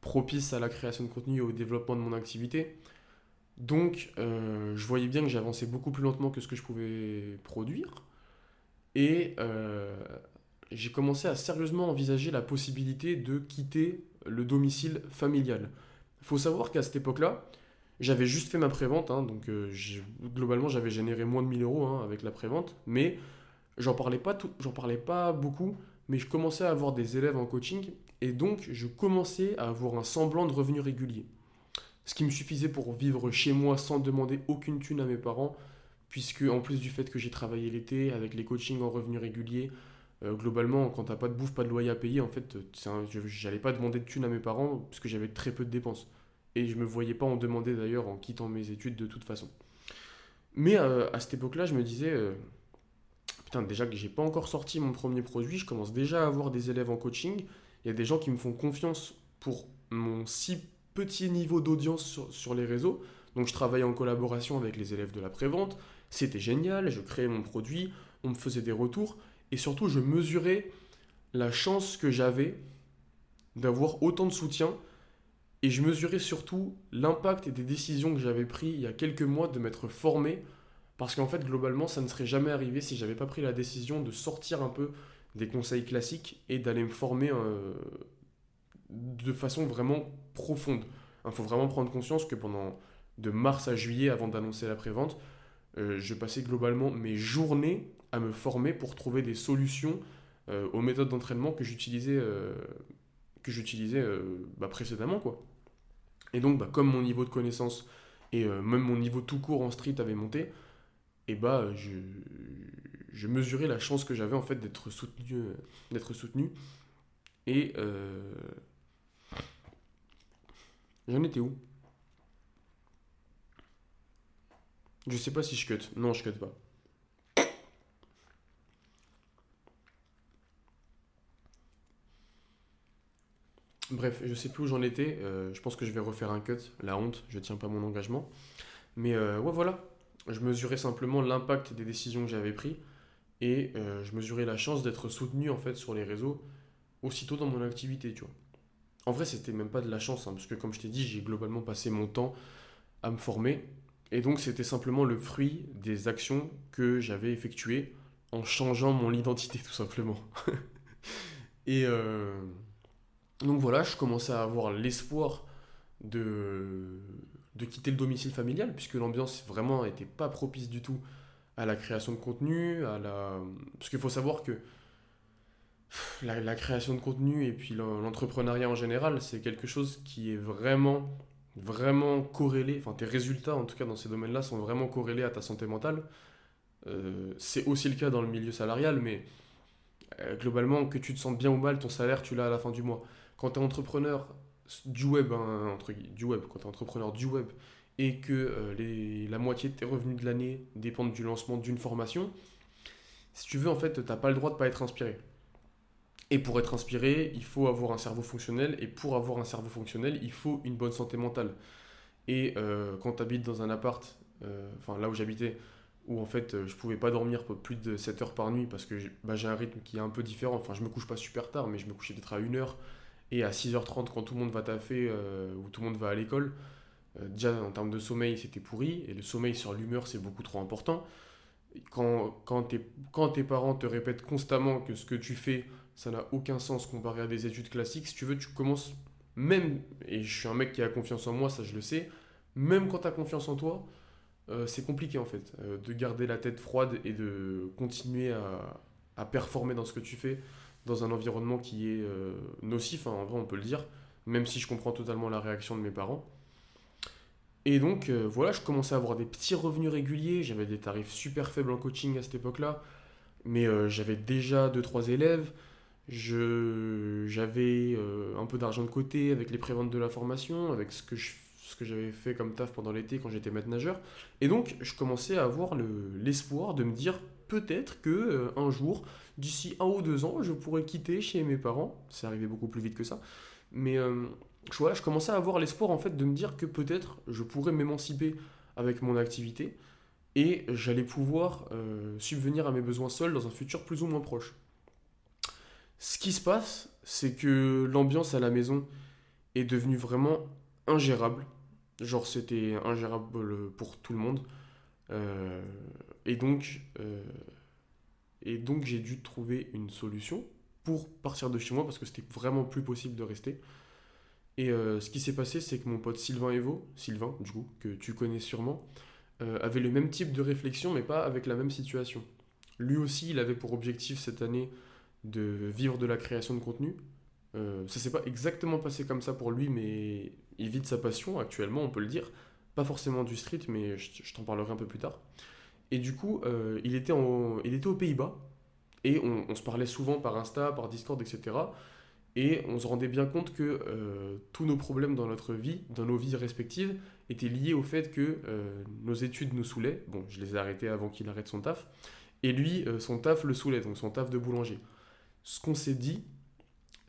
propice à la création de contenu et au développement de mon activité. Donc, euh, je voyais bien que j'avançais beaucoup plus lentement que ce que je pouvais produire. Et euh, j'ai commencé à sérieusement envisager la possibilité de quitter le domicile familial. Il faut savoir qu'à cette époque-là, j'avais juste fait ma prévente, hein, donc globalement j'avais généré moins de 1000 euros hein, avec la prévente, mais j'en parlais j'en parlais pas beaucoup, mais je commençais à avoir des élèves en coaching et donc je commençais à avoir un semblant de revenu régulier. Ce qui me suffisait pour vivre chez moi sans demander aucune thune à mes parents, puisque en plus du fait que j'ai travaillé l'été avec les coachings en revenu régulier, euh, globalement, quand t'as pas de bouffe, pas de loyer à payer, en fait, j'allais pas demander de thunes à mes parents parce que j'avais très peu de dépenses. Et je me voyais pas en demander d'ailleurs en quittant mes études de toute façon. Mais euh, à cette époque-là, je me disais, euh, déjà que j'ai pas encore sorti mon premier produit, je commence déjà à avoir des élèves en coaching. Il y a des gens qui me font confiance pour mon si petit niveau d'audience sur, les réseaux. Donc je travaille en collaboration avec les élèves de la prévente. C'était génial, je créais mon produit, on me faisait des retours, et surtout je mesurais la chance que j'avais d'avoir autant de soutien, et je mesurais surtout l'impact des décisions que j'avais prises il y a quelques mois de m'être formé, parce qu'en fait globalement ça ne serait jamais arrivé si j'avais pas pris la décision de sortir un peu des conseils classiques et d'aller me former euh, de façon vraiment profonde. Il faut vraiment prendre conscience que pendant de mars à juillet, avant d'annoncer la prévente, euh, je passais globalement mes journées à me former pour trouver des solutions euh, aux méthodes d'entraînement que j'utilisais que j'utilisais bah, précédemment quoi. Et donc bah, comme mon niveau de connaissance et même mon niveau tout court en street avait monté, et bah je, mesurais la chance que j'avais en fait d'être soutenu, euh, d'être soutenu. Et euh, j'en étais où? Je sais pas si je cut. Non, je cut pas. Bref, je sais plus où j'en étais. Euh, je pense que je vais refaire un cut. La honte, je tiens pas mon engagement. Mais ouais, voilà. Je mesurais simplement l'impact des décisions que j'avais prises et euh, je mesurais la chance d'être soutenu en fait sur les réseaux aussitôt dans mon activité, tu vois. En vrai, c'était même pas de la chance, hein, parce que comme je t'ai dit, j'ai globalement passé mon temps à me former, et donc c'était simplement le fruit des actions que j'avais effectuées en changeant mon identité tout simplement. et euh, donc voilà, je commençais à avoir l'espoir de, de quitter le domicile familial, puisque l'ambiance vraiment n'était pas propice du tout à la création de contenu, à la... Parce qu'il faut savoir que la, création de contenu et puis l'entrepreneuriat en général, c'est quelque chose qui est vraiment, vraiment corrélé, enfin tes résultats en tout cas dans ces domaines-là sont vraiment corrélés à ta santé mentale. Euh, c'est aussi le cas dans le milieu salarial, mais euh, globalement, que tu te sentes bien ou mal, ton salaire, tu l'as à la fin du mois. Quand tu es entrepreneur du web, hein, du web, quand tu es entrepreneur du web et que euh, la moitié de tes revenus de l'année dépendent du lancement d'une formation, si tu veux, en fait, tu n'as pas le droit de ne pas être inspiré. Et pour être inspiré, il faut avoir un cerveau fonctionnel, et pour avoir un cerveau fonctionnel, il faut une bonne santé mentale. Et euh, quand tu habites dans un appart, euh, enfin là où j'habitais, où en fait je pouvais pas dormir plus de 7 heures par nuit parce que bah, j'ai un rythme qui est un peu différent. Enfin, je me couche pas super tard, mais je me couchais peut-être à 1h et à 6h30 quand tout le monde va taffer ou tout le monde va à l'école. Euh, déjà en termes de sommeil, c'était pourri, et le sommeil sur l'humeur, c'est beaucoup trop important. Quand, quand, quand tes parents te répètent constamment que ce que tu fais, ça n'a aucun sens comparé à des études classiques, si tu veux, tu commences même, et je suis un mec qui a confiance en moi, ça je le sais, même quand tu as confiance en toi, euh, c'est compliqué en fait, euh, de garder la tête froide et de continuer à, à, performer dans ce que tu fais dans un environnement qui est nocif, hein, en vrai on peut le dire, même si je comprends totalement la réaction de mes parents. Et donc, euh, voilà, je commençais à avoir des petits revenus réguliers. J'avais des tarifs super faibles en coaching à cette époque-là. Mais euh, j'avais déjà 2-3 élèves. J'avais euh, un peu d'argent de côté avec les préventes de la formation, avec ce que ce que j'avais fait comme taf pendant l'été quand j'étais maître nageur. Et donc, je commençais à avoir l'espoir de me dire peut-être que un jour, d'ici un ou deux ans, je pourrais quitter chez mes parents. C'est arrivé beaucoup plus vite que ça. Mais je commençais à avoir l'espoir en fait de me dire que peut-être je pourrais m'émanciper avec mon activité et j'allais pouvoir euh, subvenir à mes besoins seul dans un futur plus ou moins proche. Ce qui se passe, c'est que l'ambiance à la maison est devenue vraiment ingérable. Genre c'était ingérable pour tout le monde. Euh, et donc, euh, et donc j'ai dû trouver une solution pour partir de chez moi parce que c'était vraiment plus possible de rester. Et euh, ce qui s'est passé, c'est que mon pote Sylvain Evo, Sylvain, du coup, que tu connais sûrement, euh, avait le même type de réflexion, mais pas avec la même situation. Lui aussi, il avait pour objectif cette année de vivre de la création de contenu. Euh, ça s'est pas exactement passé comme ça pour lui, mais il vit de sa passion actuellement, on peut le dire. Pas forcément du street, mais je, t'en parlerai un peu plus tard. Et du coup, euh, il, était il était aux Pays-Bas, et on, se parlait souvent par Insta, par Discord, etc. Et on se rendait bien compte que euh, tous nos problèmes dans notre vie, dans nos vies respectives, étaient liés au fait que euh, nos études nous saoulaient. Bon, je les ai arrêtées avant qu'il arrête son taf. Et lui, son taf le saoulait, donc son taf de boulanger. Ce qu'on s'est dit,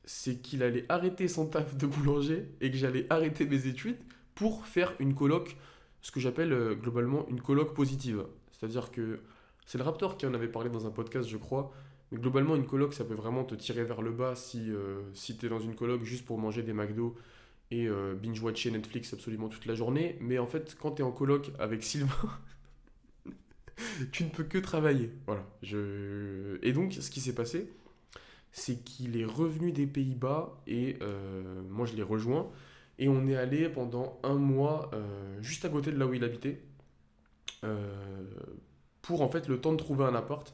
c'est qu'il allait arrêter son taf de boulanger et que j'allais arrêter mes études pour faire une coloc, ce que j'appelle globalement une coloc positive. C'est-à-dire que c'est le Raptor qui en avait parlé dans un podcast, je crois. Mais globalement, une coloc, ça peut vraiment te tirer vers le bas si, euh, si tu es dans une coloc juste pour manger des McDo et euh, binge-watcher Netflix absolument toute la journée. Mais en fait, quand tu es en coloc avec Sylvain, tu ne peux que travailler. Voilà. Et donc, ce qui s'est passé, c'est qu'il est revenu des Pays-Bas et euh, moi, je l'ai rejoint. Et on est allé pendant un mois juste à côté de là où il habitait. Pour en fait le temps de trouver un appart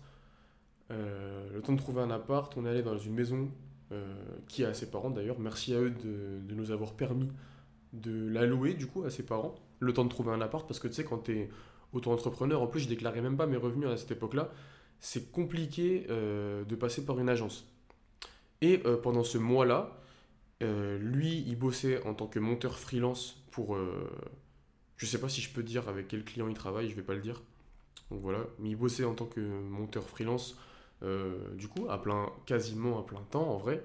euh, le temps de trouver un appart, on est allé dans une maison euh, qui est à ses parents d'ailleurs. Merci à eux de, nous avoir permis de la louer du coup à ses parents. Le temps de trouver un appart parce que tu sais, quand tu es auto-entrepreneur, en plus je déclarais même pas mes revenus à cette époque-là, c'est compliqué euh, de passer par une agence. Et pendant ce mois-là, lui, il bossait en tant que monteur freelance pour. Je sais pas si je peux dire avec quel client il travaille, je vais pas le dire. Donc voilà, mais il bossait en tant que monteur freelance euh, du coup, à plein, quasiment à plein temps en vrai.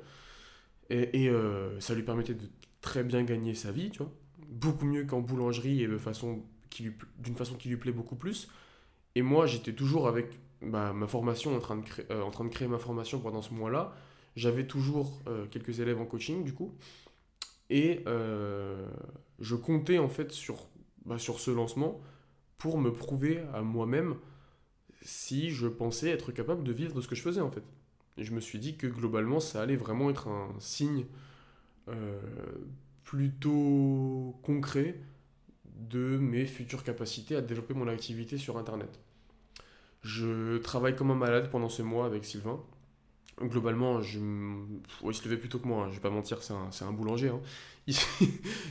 Et, euh, ça lui permettait de très bien gagner sa vie, tu vois. Beaucoup mieux qu'en boulangerie et de façon d'une façon qui lui plaît beaucoup plus. Et moi, j'étais toujours avec bah, ma formation, en train, de créer, euh, en train de créer ma formation pendant ce mois-là. J'avais toujours quelques élèves en coaching, du coup. Et je comptais en fait sur, bah, sur ce lancement pour me prouver à moi-même si je pensais être capable de vivre de ce que je faisais en fait. Et je me suis dit que globalement ça allait vraiment être un signe euh, plutôt concret de mes futures capacités à développer mon activité sur Internet. Je travaille comme un malade pendant ce mois avec Sylvain. Globalement, je... il se levait plutôt que moi, hein, je vais pas mentir, c'est un, un, boulanger. Hein.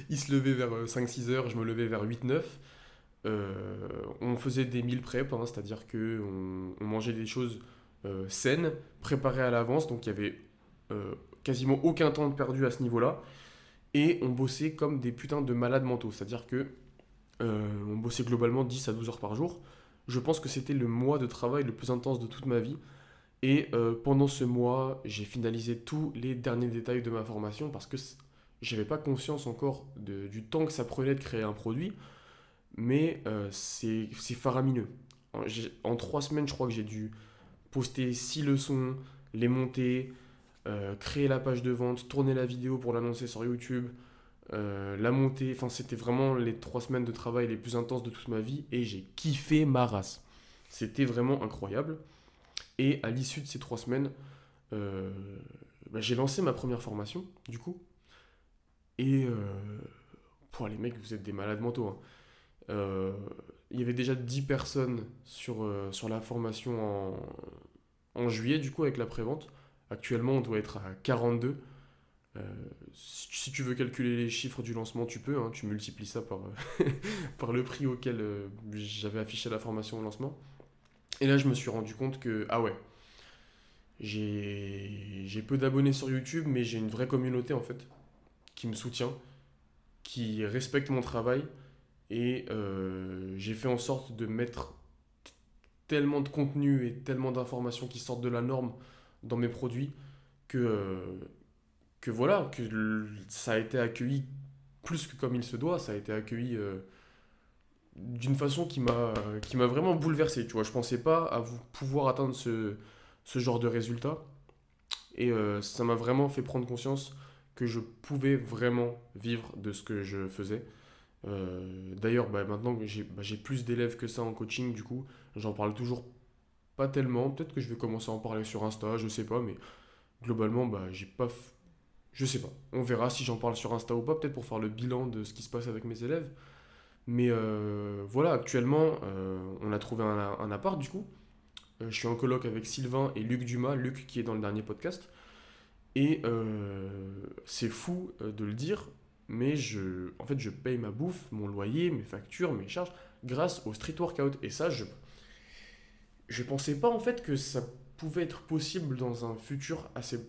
Il, se levait vers 5-6 heures, je me levais vers 8-9. Euh, on faisait des meal prep, hein, c'est-à-dire que on, mangeait des choses euh, saines, préparées à l'avance, donc il y avait euh, quasiment aucun temps perdu à ce niveau-là. Et on bossait comme des putains de malades mentaux, c'est-à-dire que on bossait globalement 10 à 12 heures par jour. Je pense que c'était le mois de travail le plus intense de toute ma vie. Et pendant ce mois, j'ai finalisé tous les derniers détails de ma formation parce que j'avais pas conscience encore du temps que ça prenait de créer un produit mais euh, c'est faramineux. En, trois semaines, je crois que j'ai dû poster six leçons, les monter, euh, créer la page de vente, tourner la vidéo pour l'annoncer sur YouTube, euh, la monter. Enfin, c'était vraiment les trois semaines de travail les plus intenses de toute ma vie et j'ai kiffé ma race. C'était vraiment incroyable. Et à l'issue de ces trois semaines, bah, j'ai lancé ma première formation, du coup. Et pour les mecs, vous êtes des malades mentaux. Hein. Euh, il y avait déjà 10 personnes sur, euh, sur la formation en, en juillet, du coup, avec la prévente. Actuellement, on doit être à 42. Euh, si tu veux calculer les chiffres du lancement, tu peux. Hein, tu multiplies ça par, par le prix auquel j'avais affiché la formation au lancement. Et là, je me suis rendu compte que, ah ouais, j'ai peu d'abonnés sur YouTube, mais j'ai une vraie communauté en fait, qui me soutient, qui respecte mon travail. Et euh, j'ai fait en sorte de mettre tellement de contenu et tellement d'informations qui sortent de la norme dans mes produits que, que voilà, que ça a été accueilli plus que comme il se doit, ça a été accueilli euh, d'une façon qui m'a qui m'a vraiment bouleversé, tu vois, je pensais pas à vous pouvoir atteindre ce, ce genre de résultat et ça m'a vraiment fait prendre conscience que je pouvais vraiment vivre de ce que je faisais euh, d'ailleurs, bah, maintenant que bah, j'ai plus d'élèves que ça en coaching, du coup, j'en parle toujours pas tellement. Peut-être que je vais commencer à en parler sur Insta, je sais pas, mais globalement, bah, j'ai pas. Je sais pas. On verra si j'en parle sur Insta ou pas, peut-être pour faire le bilan de ce qui se passe avec mes élèves. Mais euh, voilà, actuellement, euh, on a trouvé un, appart du coup. je suis en colloque avec Sylvain et Luc Dumas, Luc qui est dans le dernier podcast. Et c'est fou de le dire, mais je, en fait, je paye ma bouffe, mon loyer, mes factures, mes charges grâce au street workout. Et ça, je je pensais pas en fait que ça pouvait être possible dans un futur assez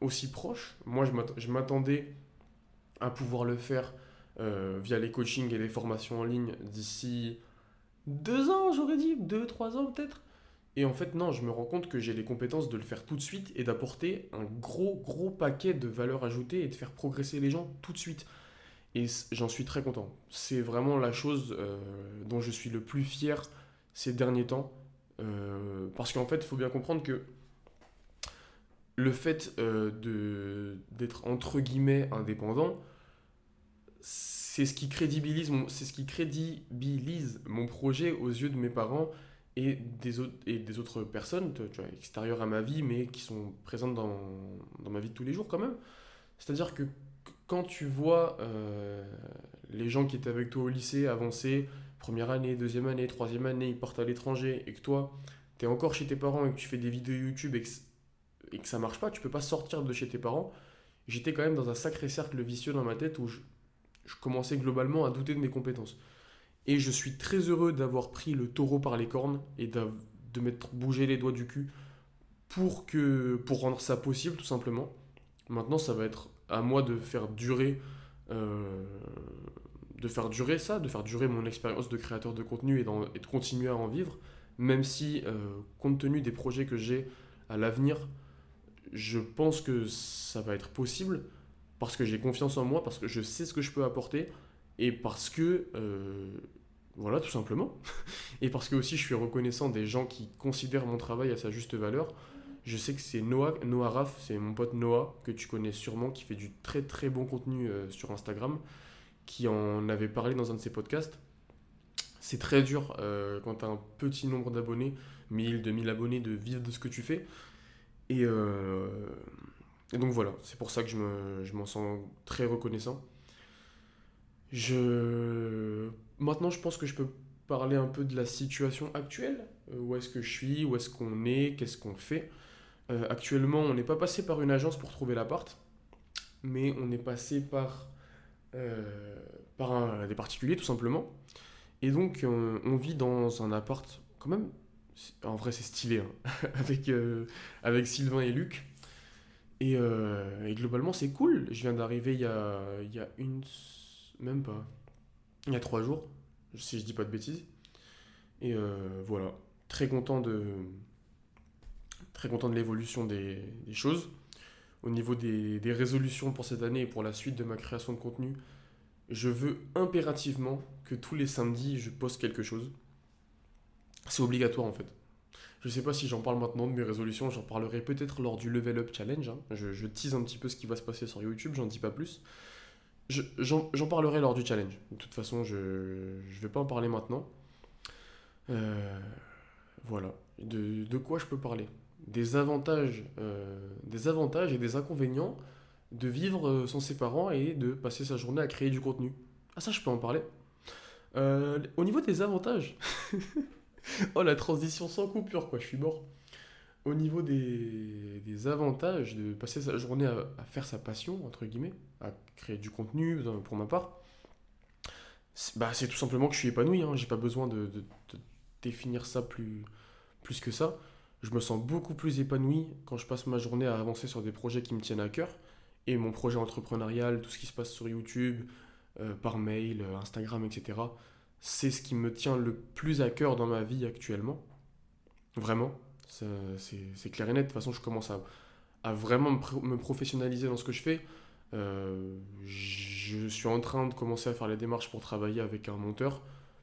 aussi proche. Moi, je m'attendais à pouvoir le faire euh, via les coachings et les formations en ligne d'ici deux ans, j'aurais dit, deux, trois ans peut-être. Et en fait, non, je me rends compte que j'ai les compétences de le faire tout de suite et d'apporter un gros, gros paquet de valeur ajoutée et de faire progresser les gens tout de suite. Et j'en suis très content. C'est vraiment la chose euh, dont je suis le plus fier ces derniers temps. Euh, parce qu'en fait, il faut bien comprendre que le fait d'être entre guillemets indépendant, c'est ce qui crédibilise mon, c'est ce qui crédibilise mon projet aux yeux de mes parents et des autres et des autres personnes, tu vois, extérieures à ma vie, mais qui sont présentes dans, dans ma vie de tous les jours quand même. C'est-à-dire que quand tu vois euh, les gens qui étaient avec toi au lycée avancer, première année, deuxième année, troisième année, ils partent à l'étranger, et que toi, tu es encore chez tes parents et que tu fais des vidéos YouTube et que et que ça marche pas, tu peux pas sortir de chez tes parents, j'étais quand même dans un sacré cercle vicieux dans ma tête où je, commençais globalement à douter de mes compétences. Et je suis très heureux d'avoir pris le taureau par les cornes et de m'être bougé les doigts du cul pour, rendre ça possible, tout simplement. Maintenant, ça va être à moi de faire durer, euh, de faire durer ça, de faire durer mon expérience de créateur de contenu et, et, de continuer à en vivre, même si, euh, compte tenu des projets que j'ai à l'avenir, je pense que ça va être possible parce que j'ai confiance en moi, parce que je sais ce que je peux apporter et parce que, euh, voilà, tout simplement. et parce que aussi je suis reconnaissant des gens qui considèrent mon travail à sa juste valeur. Je sais que c'est Noah, Noah c'est mon pote Noah, que tu connais sûrement, qui fait du très très bon contenu euh, sur Instagram, qui en avait parlé dans un de ses podcasts. C'est très dur euh, quand tu as un petit nombre d'abonnés, 1000, 2000 abonnés, de vivre de ce que tu fais. Euh, et, donc voilà, c'est pour ça que je, me, je m'en sens très reconnaissant. Je... Maintenant, je pense que je peux parler un peu de la situation actuelle. Euh, où est-ce que je suis, où est-ce qu'on est, qu'est-ce qu'on fait. Euh, actuellement, on n'est pas passé par une agence pour trouver l'appart, mais on est passé par, par des particuliers tout simplement. Et donc, on vit dans un appart quand même en vrai, c'est stylé, hein. avec, euh, avec Sylvain et Luc. Euh, et, globalement, c'est cool. Je viens d'arriver il y a, y a une. Même pas. Il y a trois jours, si je dis pas de bêtises. Et euh, voilà. Très content de. Très content de l'évolution des, des, choses. Au niveau des, des résolutions pour cette année et pour la suite de ma création de contenu, je veux impérativement que tous les samedis, je poste quelque chose. C'est obligatoire en fait. Je sais pas si j'en parle maintenant de mes résolutions, j'en parlerai peut-être lors du Level Up Challenge. Hein. Je, tease un petit peu ce qui va se passer sur YouTube, j'en dis pas plus. J'en parlerai lors du challenge. De toute façon, je ne vais pas en parler maintenant. Euh, voilà. De, de, quoi je peux parler? Des avantages, euh, des avantages et des inconvénients de vivre euh, sans ses parents et de passer sa journée à créer du contenu. Ah ça, je peux en parler. au niveau des avantages, oh, la transition sans coupure, quoi, je suis mort. Au niveau des, des avantages de passer sa journée à, faire sa passion, entre guillemets, à créer du contenu, pour ma part, c'est bah, tout simplement que je suis épanoui. Hein. J'ai pas besoin de, de, définir ça plus, plus que ça. Je me sens beaucoup plus épanoui quand je passe ma journée à avancer sur des projets qui me tiennent à cœur. Et mon projet entrepreneurial, tout ce qui se passe sur YouTube, euh, par mail, euh, Instagram, etc c'est ce qui me tient le plus à cœur dans ma vie actuellement. Vraiment. C'est clair et net. De toute façon, je commence à, vraiment me, professionnaliser dans ce que je fais. Euh, je suis en train de commencer à faire les démarches pour travailler avec un monteur,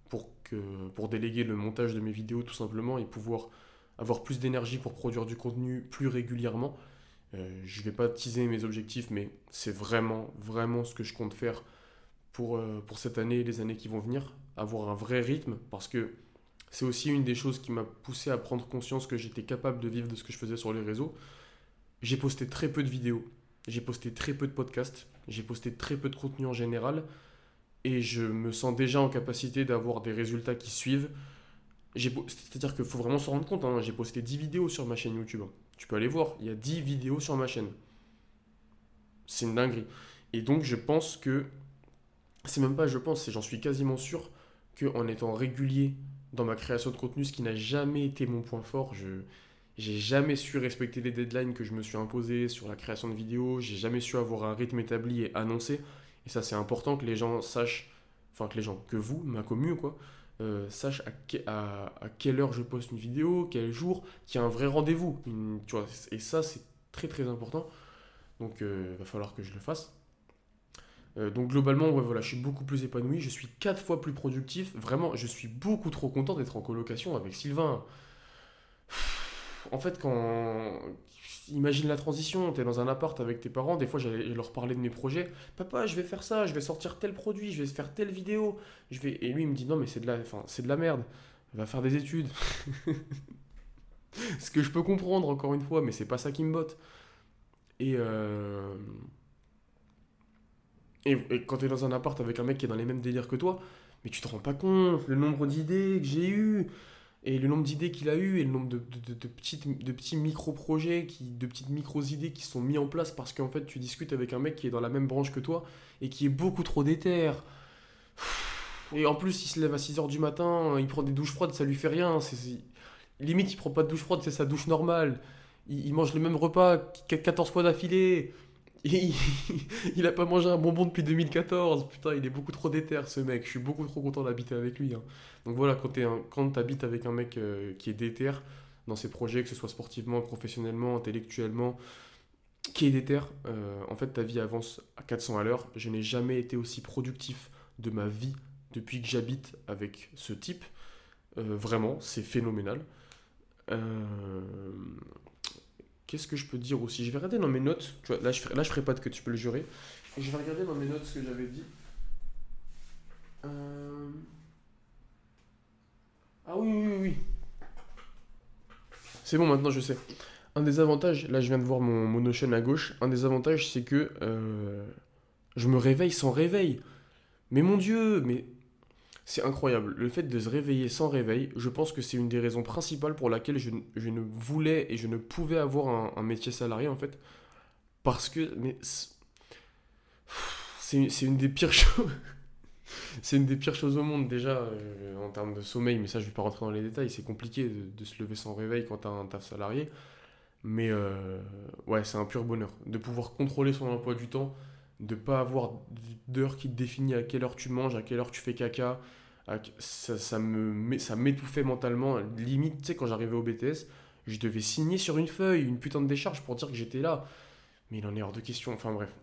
pour, déléguer le montage de mes vidéos tout simplement et pouvoir avoir plus d'énergie pour produire du contenu plus régulièrement. Euh, je ne vais pas teaser mes objectifs, mais c'est vraiment, vraiment ce que je compte faire pour, euh, pour cette année et les années qui vont venir avoir un vrai rythme, parce que c'est aussi une des choses qui m'a poussé à prendre conscience que j'étais capable de vivre de ce que je faisais sur les réseaux. J'ai posté très peu de vidéos, j'ai posté très peu de podcasts, j'ai posté très peu de contenu en général, et je me sens déjà en capacité d'avoir des résultats qui suivent. C'est-à-dire qu'il faut vraiment se rendre compte, hein, j'ai posté 10 vidéos sur ma chaîne YouTube. Tu peux aller voir, il y a 10 vidéos sur ma chaîne. C'est une dinguerie. Et donc je pense que, c'est même pas je pense, j'en suis quasiment sûr, qu'en étant régulier dans ma création de contenu, ce qui n'a jamais été mon point fort, je j'ai jamais su respecter les deadlines que je me suis imposé sur la création de vidéos, j'ai jamais su avoir un rythme établi et annoncé. Et ça, c'est important que les gens sachent, enfin que les gens, que vous, ma commune, quoi, euh, sachent à, à, quelle heure je poste une vidéo, quel jour, qu'il y a un vrai rendez-vous. Tu vois, et ça, c'est très très important. Donc, il euh, va falloir que je le fasse. Euh, donc globalement, ouais, voilà, je suis beaucoup plus épanoui, je suis quatre fois plus productif. Vraiment, je suis beaucoup trop content d'être en colocation avec Sylvain. En fait, quand... Imagine la transition, tu es dans un appart avec tes parents, des fois j'allais leur parler de mes projets. Papa, je vais faire ça, je vais sortir tel produit, je vais faire telle vidéo. Je vais... Et lui, il me dit non, mais c'est de, la... enfin, c'est de la merde, va faire des études. Ce que je peux comprendre, encore une fois, mais c'est pas ça qui me botte. Et, euh, et, quand tu es dans un appart avec un mec qui est dans les mêmes délires que toi, mais tu te rends pas compte le nombre d'idées que j'ai eu et le nombre d'idées qu'il a eu et le nombre de, petits micro-projets, de petites micro-idées qui sont mis en place parce qu'en fait tu discutes avec un mec qui est dans la même branche que toi et qui est beaucoup trop déter. Et en plus, il se lève à 6h du matin, il prend des douches froides, ça lui fait rien. Limite, il prend pas de douche froide, c'est sa douche normale. Il, il mange le même repas 14 fois d'affilée. Il, a pas mangé un bonbon depuis 2014. Putain, il est beaucoup trop déter ce mec. Je suis beaucoup trop content d'habiter avec lui. Hein. Donc voilà, quand tu habites avec un mec euh, qui est déter dans ses projets, que ce soit sportivement, professionnellement, intellectuellement, qui est déter, euh, en fait ta vie avance à 400 à l'heure. Je n'ai jamais été aussi productif de ma vie depuis que j'habite avec ce type. Euh, vraiment, c'est phénoménal. Qu'est-ce que je peux dire aussi? Je vais regarder dans mes notes. Là, je ferai, là, je ferai pas de que tu peux le jurer. Je vais regarder dans mes notes ce que j'avais dit. Euh, ah oui, oui, oui. C'est bon, maintenant je sais. Un des avantages, là je viens de voir mon, mon Notion à gauche, un des avantages c'est que euh, je me réveille sans réveil. Mais mon Dieu, mais c'est incroyable. Le fait de se réveiller sans réveil, je pense que c'est une des raisons principales pour laquelle je, ne voulais et je ne pouvais avoir un, métier salarié en fait. Parce que. Mais. C'est une des pires choses. c'est une des pires choses au monde déjà euh, en termes de sommeil, mais ça je vais pas rentrer dans les détails. C'est compliqué de, se lever sans réveil quand tu as un taf salarié. Mais euh, ouais, c'est un pur bonheur. De pouvoir contrôler son emploi du temps de pas avoir d'heure qui te définit à quelle heure tu manges, à quelle heure tu fais caca. Ça, ça me ça m'étouffait mentalement. Limite, tu sais, quand j'arrivais au BTS, je devais signer sur une feuille une putain de décharge pour dire que j'étais là. Mais il en est hors de question. Enfin bref.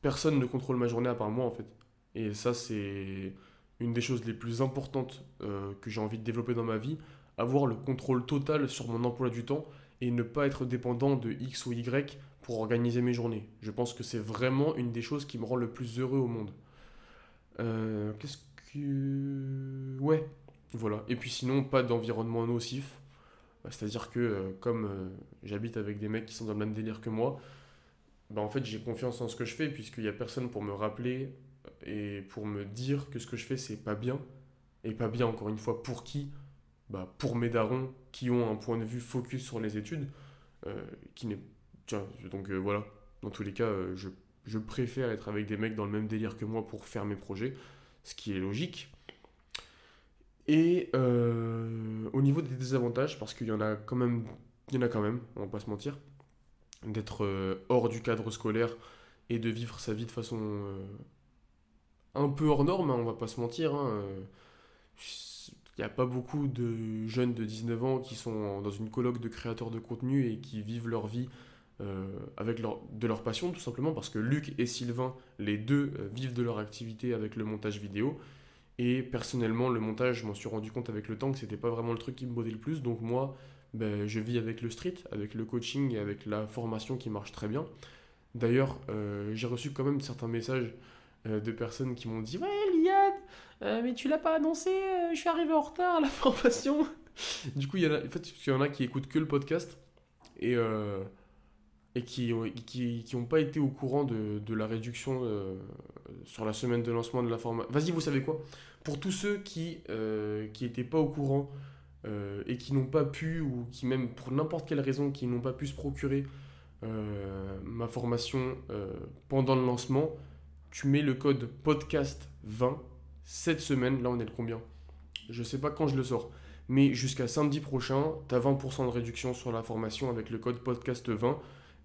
Personne ne contrôle ma journée à part moi en fait. Et ça, c'est une des choses les plus importantes euh, que j'ai envie de développer dans ma vie. Avoir le contrôle total sur mon emploi du temps et ne pas être dépendant de X ou Y pour organiser mes journées. Je pense que c'est vraiment une des choses qui me rend le plus heureux au monde. Euh, qu'est-ce que... Ouais, voilà. Et puis sinon, pas d'environnement nocif. C'est-à-dire que euh, comme euh, j'habite avec des mecs qui sont dans le même délire que moi, bah en fait j'ai confiance en ce que je fais puisqu'il n'y a personne pour me rappeler et pour me dire que ce que je fais c'est pas bien. Et pas bien encore une fois pour qui? Bah, Pour mes darons qui ont un point de vue focus sur les études, qui n'est donc euh, voilà, dans tous les cas, euh, je, préfère être avec des mecs dans le même délire que moi pour faire mes projets, ce qui est logique. Et euh, au niveau des désavantages, parce qu'il y en a quand même, il y en a quand même, on va pas se mentir, d'être hors du cadre scolaire et de vivre sa vie de façon un peu hors norme, hein, on va pas se mentir. Hein, il n'y a pas beaucoup de jeunes de 19 ans qui sont dans une colloque de créateurs de contenu et qui vivent leur vie euh, avec leur, de leur passion, tout simplement parce que Luc et Sylvain, les deux, euh, vivent de leur activité avec le montage vidéo. Et personnellement, le montage, je m'en suis rendu compte avec le temps que c'était pas vraiment le truc qui me bottait le plus. Donc moi, ben, je vis avec le street, avec le coaching et avec la formation qui marche très bien. D'ailleurs, euh, j'ai reçu quand même certains messages de personnes qui m'ont dit Ouais, Liad, mais tu l'as pas annoncé, je suis arrivé en retard à la formation. du coup, il y, en a, en fait, il y en a qui écoutent que le podcast. Et, et qui n'ont qui, qui pas été au courant de, de la réduction euh, sur la semaine de lancement de la formation. Vas-y, vous savez quoi? Pour tous ceux qui n'étaient euh, pas au courant euh, et qui n'ont pas pu, ou qui même pour n'importe quelle raison, qui n'ont pas pu se procurer ma formation pendant le lancement, tu mets le code podcast 20 cette semaine, là on est le combien? Je sais pas quand je le sors. Mais jusqu'à samedi prochain, tu as 20% de réduction sur la formation avec le code podcast 20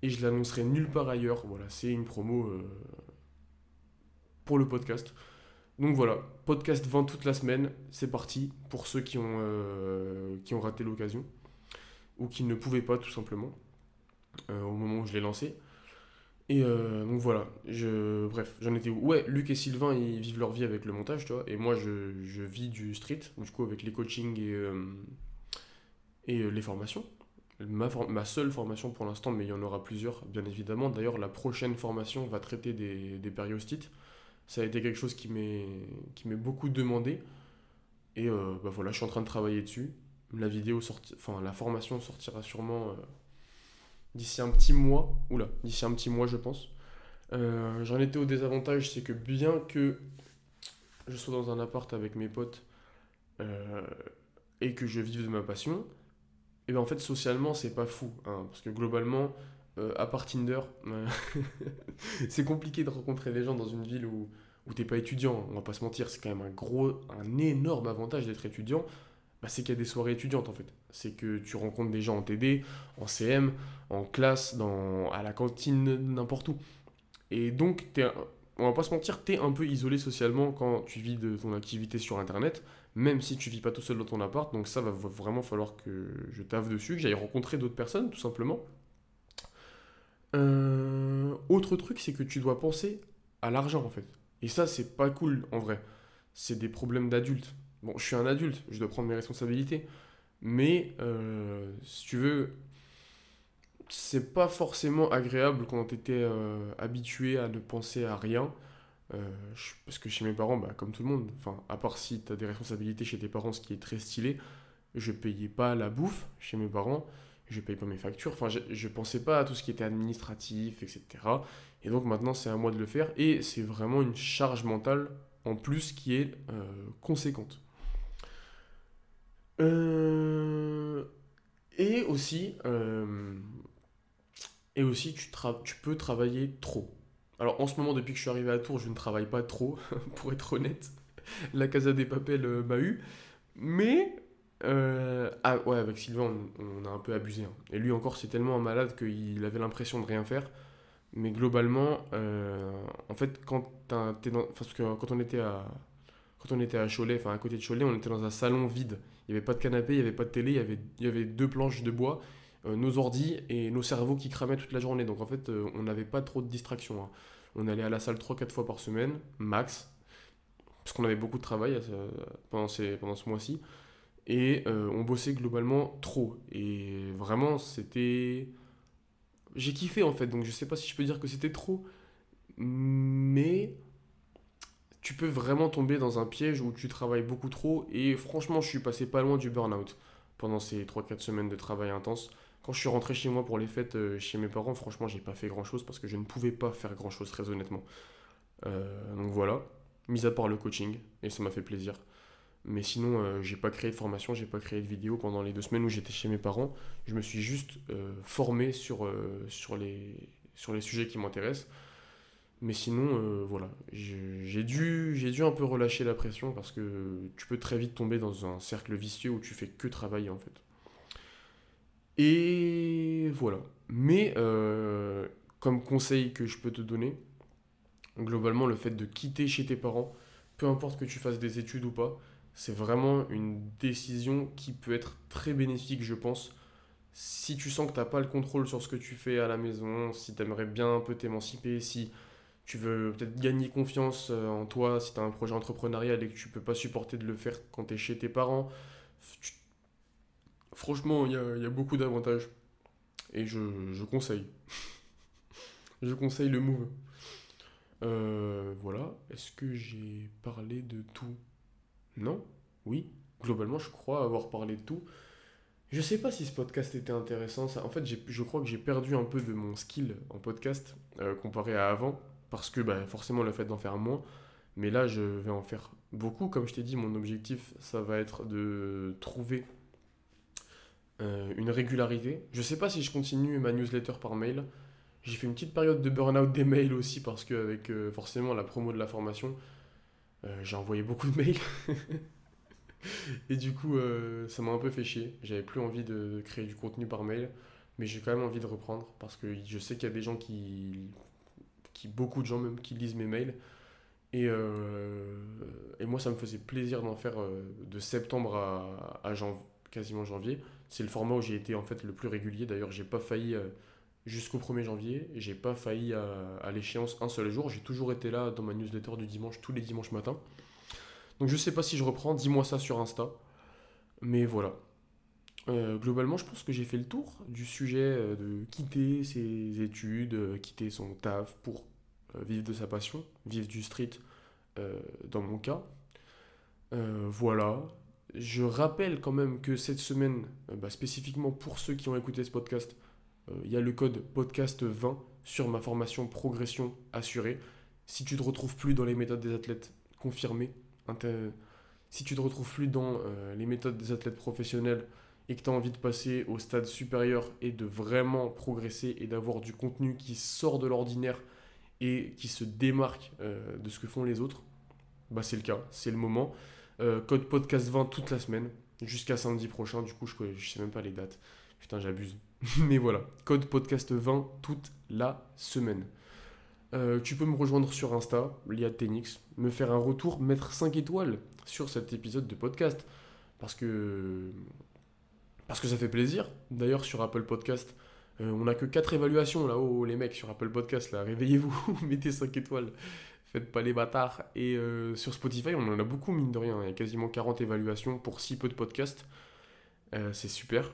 et je l'annoncerai nulle part ailleurs. Voilà, c'est une promo euh, pour le podcast. Donc voilà, podcast 20 toute la semaine, c'est parti pour ceux qui ont, euh, qui ont raté l'occasion ou qui ne pouvaient pas tout simplement euh, au moment où je l'ai lancé. Et donc voilà, je, bref, j'en étais où? Ouais, Luc et Sylvain, ils vivent leur vie avec le montage, tu vois, et moi, je, je vis du street, du coup, avec les coachings et, et les formations. Ma, ma seule formation pour l'instant, mais il y en aura plusieurs, bien évidemment. D'ailleurs, la prochaine formation va traiter des, des périostites. Ça a été quelque chose qui m'est beaucoup demandé. Et euh, bah voilà, je suis en train de travailler dessus. La vidéo sorti... enfin, la formation sortira sûrement euh, d'ici un petit mois. Oula, d'ici un petit mois, je pense. Euh, j'en étais au désavantage, c'est que bien que je sois dans un appart avec mes potes et que je vive de ma passion, et ben en fait socialement c'est pas fou, hein, parce que globalement, euh, à part Tinder, euh, c'est compliqué de rencontrer des gens dans une ville où, où t'es pas étudiant, on va pas se mentir, c'est quand même un gros, un énorme avantage d'être étudiant, bah, c'est qu'il y a des soirées étudiantes en fait. C'est que tu rencontres des gens en TD, en CM, en classe, dans, à la cantine, n'importe où. Et donc, t'es, on va pas se mentir, t'es un peu isolé socialement quand tu vis de ton activité sur Internet, même si tu vis pas tout seul dans ton appart. Donc ça va vraiment falloir que je taffe dessus, que j'aille rencontrer d'autres personnes, tout simplement. Euh, autre truc, c'est que tu dois penser à l'argent, en fait. Et ça, c'est pas cool, en vrai. C'est des problèmes d'adultes. Bon, je suis un adulte, je dois prendre mes responsabilités. Mais, euh, si tu veux, c'est pas forcément agréable quand t'étais euh, habitué à ne penser à rien. Euh, parce que chez mes parents, bah, comme tout le monde, à part si t'as des responsabilités chez tes parents, ce qui est très stylé, je payais pas la bouffe chez mes parents, je payais pas mes factures, enfin, je, je pensais pas à tout ce qui était administratif, etc. Et donc maintenant, c'est à moi de le faire, et c'est vraiment une charge mentale en plus qui est euh, conséquente. Euh, et aussi, et aussi tu, tu peux travailler trop. Alors en ce moment, depuis que je suis arrivé à Tours, je ne travaille pas trop, pour être honnête. La Casa des Papels euh, m'a eu. Mais, euh, ah ouais, avec Sylvain, on, a un peu abusé. hein. Et lui encore, c'est tellement un malade qu'il avait l'impression de rien faire. Mais globalement, euh, en fait, quand t'es dans, parce que quand on était à, quand on était à Cholet, enfin à côté de Cholet, on était dans un salon vide. Il n'y avait pas de canapé, il n'y avait pas de télé, il y avait, il y avait deux planches de bois, nos ordis et nos cerveaux qui cramaient toute la journée. Donc en fait, euh, on n'avait pas trop de distractions. hein. On allait à la salle trois quatre fois par semaine, max, parce qu'on avait beaucoup de travail ce- pendant, ce mois-ci. Et euh, on bossait globalement trop. Et vraiment, c'était... J'ai kiffé en fait, donc je sais pas si je peux dire que c'était trop, mais tu peux vraiment tomber dans un piège où tu travailles beaucoup trop. Et franchement, je suis passé pas loin du burn-out pendant ces trois quatre semaines de travail intense. Quand je suis rentré chez moi pour les fêtes euh, chez mes parents, franchement, j'ai pas fait grand-chose parce que je ne pouvais pas faire grand-chose, très honnêtement. Euh, donc voilà, mis à part le coaching, et ça m'a fait plaisir. Mais sinon, euh, j'ai pas créé de formation, j'ai pas créé de vidéo pendant les deux semaines où j'étais chez mes parents. Je me suis juste euh, formé sur, sur, les, sur les sujets qui m'intéressent. Mais sinon, voilà, j'ai dû, dû un peu relâcher la pression parce que tu peux très vite tomber dans un cercle vicieux où tu fais que travailler en fait. Et voilà. Mais euh, comme conseil que je peux te donner, globalement, le fait de quitter chez tes parents, peu importe que tu fasses des études ou pas, c'est vraiment une décision qui peut être très bénéfique, je pense. Si tu sens que tu n'as pas le contrôle sur ce que tu fais à la maison, si tu aimerais bien un peu t'émanciper, si tu veux peut-être gagner confiance euh, en toi, si tu as un projet entrepreneurial et que tu peux pas supporter de le faire quand tu es chez tes parents, franchement, il y a, beaucoup d'avantages. Et je, conseille. Je conseille le move. Euh, voilà. Est-ce que j'ai parlé de tout? Non? Oui? Globalement, je crois avoir parlé de tout. Je sais pas si ce podcast était intéressant. En fait, je crois que j'ai perdu un peu de mon skill en podcast euh, comparé à avant. Parce que bah, forcément, le fait d'en faire moins. Mais là, je vais en faire beaucoup. Comme je t'ai dit, mon objectif, ça va être de trouver euh, une régularité. Je sais pas si je continue ma newsletter par mail. J'ai fait une petite période de burn-out des mails aussi parce que avec euh, forcément la promo de la formation, euh, j'ai envoyé beaucoup de mails. Et du coup, ça m'a un peu fait chier. J'avais plus envie de créer du contenu par mail, mais j'ai quand même envie de reprendre parce que je sais qu'il y a des gens qui, qui, beaucoup de gens même, qui lisent mes mails. Et, et moi, ça me faisait plaisir d'en faire de septembre à, à quasiment janvier. C'est le format où j'ai été en fait le plus régulier. D'ailleurs, j'ai pas failli euh, jusqu'au 1er janvier. J'ai pas failli à, l'échéance un seul jour. J'ai toujours été là dans ma newsletter du dimanche, tous les dimanches matins. Donc je sais pas si je reprends, dis-moi ça sur Insta. Mais voilà. Euh, globalement, je pense que j'ai fait le tour du sujet euh, de quitter ses études, euh, quitter son taf pour vivre de sa passion, vivre du street dans mon cas. voilà. Je rappelle quand même que cette semaine, bah, spécifiquement pour ceux qui ont écouté ce podcast, il y a le code podcast20 sur ma formation progression assurée. Si tu te retrouves plus dans les méthodes des athlètes confirmées, si tu te retrouves plus dans les méthodes des athlètes professionnels, et que tu as envie de passer au stade supérieur et de vraiment progresser et d'avoir du contenu qui sort de l'ordinaire et qui se démarque euh, de ce que font les autres, bah c'est le cas, c'est le moment. Euh, code podcast 20 toute la semaine, jusqu'à samedi prochain, du coup je, je sais même pas les dates. Putain j'abuse. Mais voilà, code podcast 20 toute la semaine. Euh, tu peux me rejoindre sur Insta, Tenix, me faire un retour, mettre 5 étoiles sur cet épisode de podcast. Parce que parce que ça fait plaisir. D'ailleurs, sur Apple Podcast, euh, on n'a que 4 évaluations là-haut, les mecs, sur Apple Podcast, là. Réveillez-vous, mettez 5 étoiles. Faites pas les bâtards. Et euh, sur Spotify, on en a beaucoup, mine de rien. Il y a quasiment 40 évaluations pour si peu de podcasts. Euh, c'est super.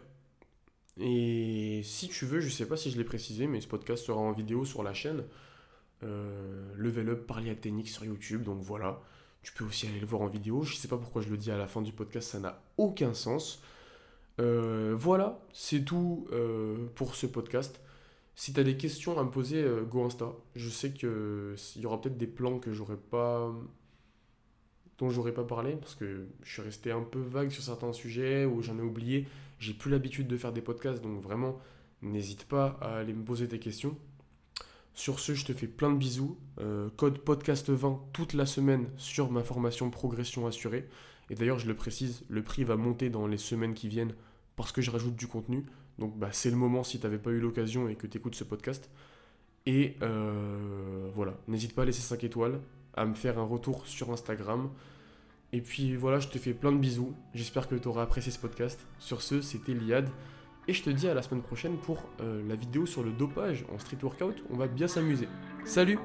Et si tu veux, je sais pas si je l'ai précisé, mais ce podcast sera en vidéo sur la chaîne. Level Up Parliathénique sur YouTube, donc voilà. Tu peux aussi aller le voir en vidéo. Je sais pas pourquoi je le dis à la fin du podcast, ça n'a aucun sens. Euh, voilà, c'est tout euh, pour ce podcast. Si tu des questions à me poser, euh, go Insta. Je sais qu'il y aura peut-être des plans que j'aurais pas dont j'aurais pas parlé parce que je suis resté un peu vague sur certains sujets ou j'en ai oublié. J'ai plus l'habitude de faire des podcasts donc vraiment n'hésite pas à aller me poser tes questions. Sur ce, je te fais plein de bisous. code podcast 20 toute la semaine sur ma formation progression assurée. Et d'ailleurs, je le précise, le prix va monter dans les semaines qui viennent parce que je rajoute du contenu. Donc bah, c'est le moment si tu n'avais pas eu l'occasion et que tu écoutes ce podcast. Et euh, voilà, n'hésite pas à laisser 5 étoiles, à me faire un retour sur Instagram. Et puis voilà, je te fais plein de bisous. J'espère que tu auras apprécié ce podcast. Sur ce, c'était Liad. Et je te dis à la semaine prochaine pour euh, la vidéo sur le dopage en street workout. On va bien s'amuser. Salut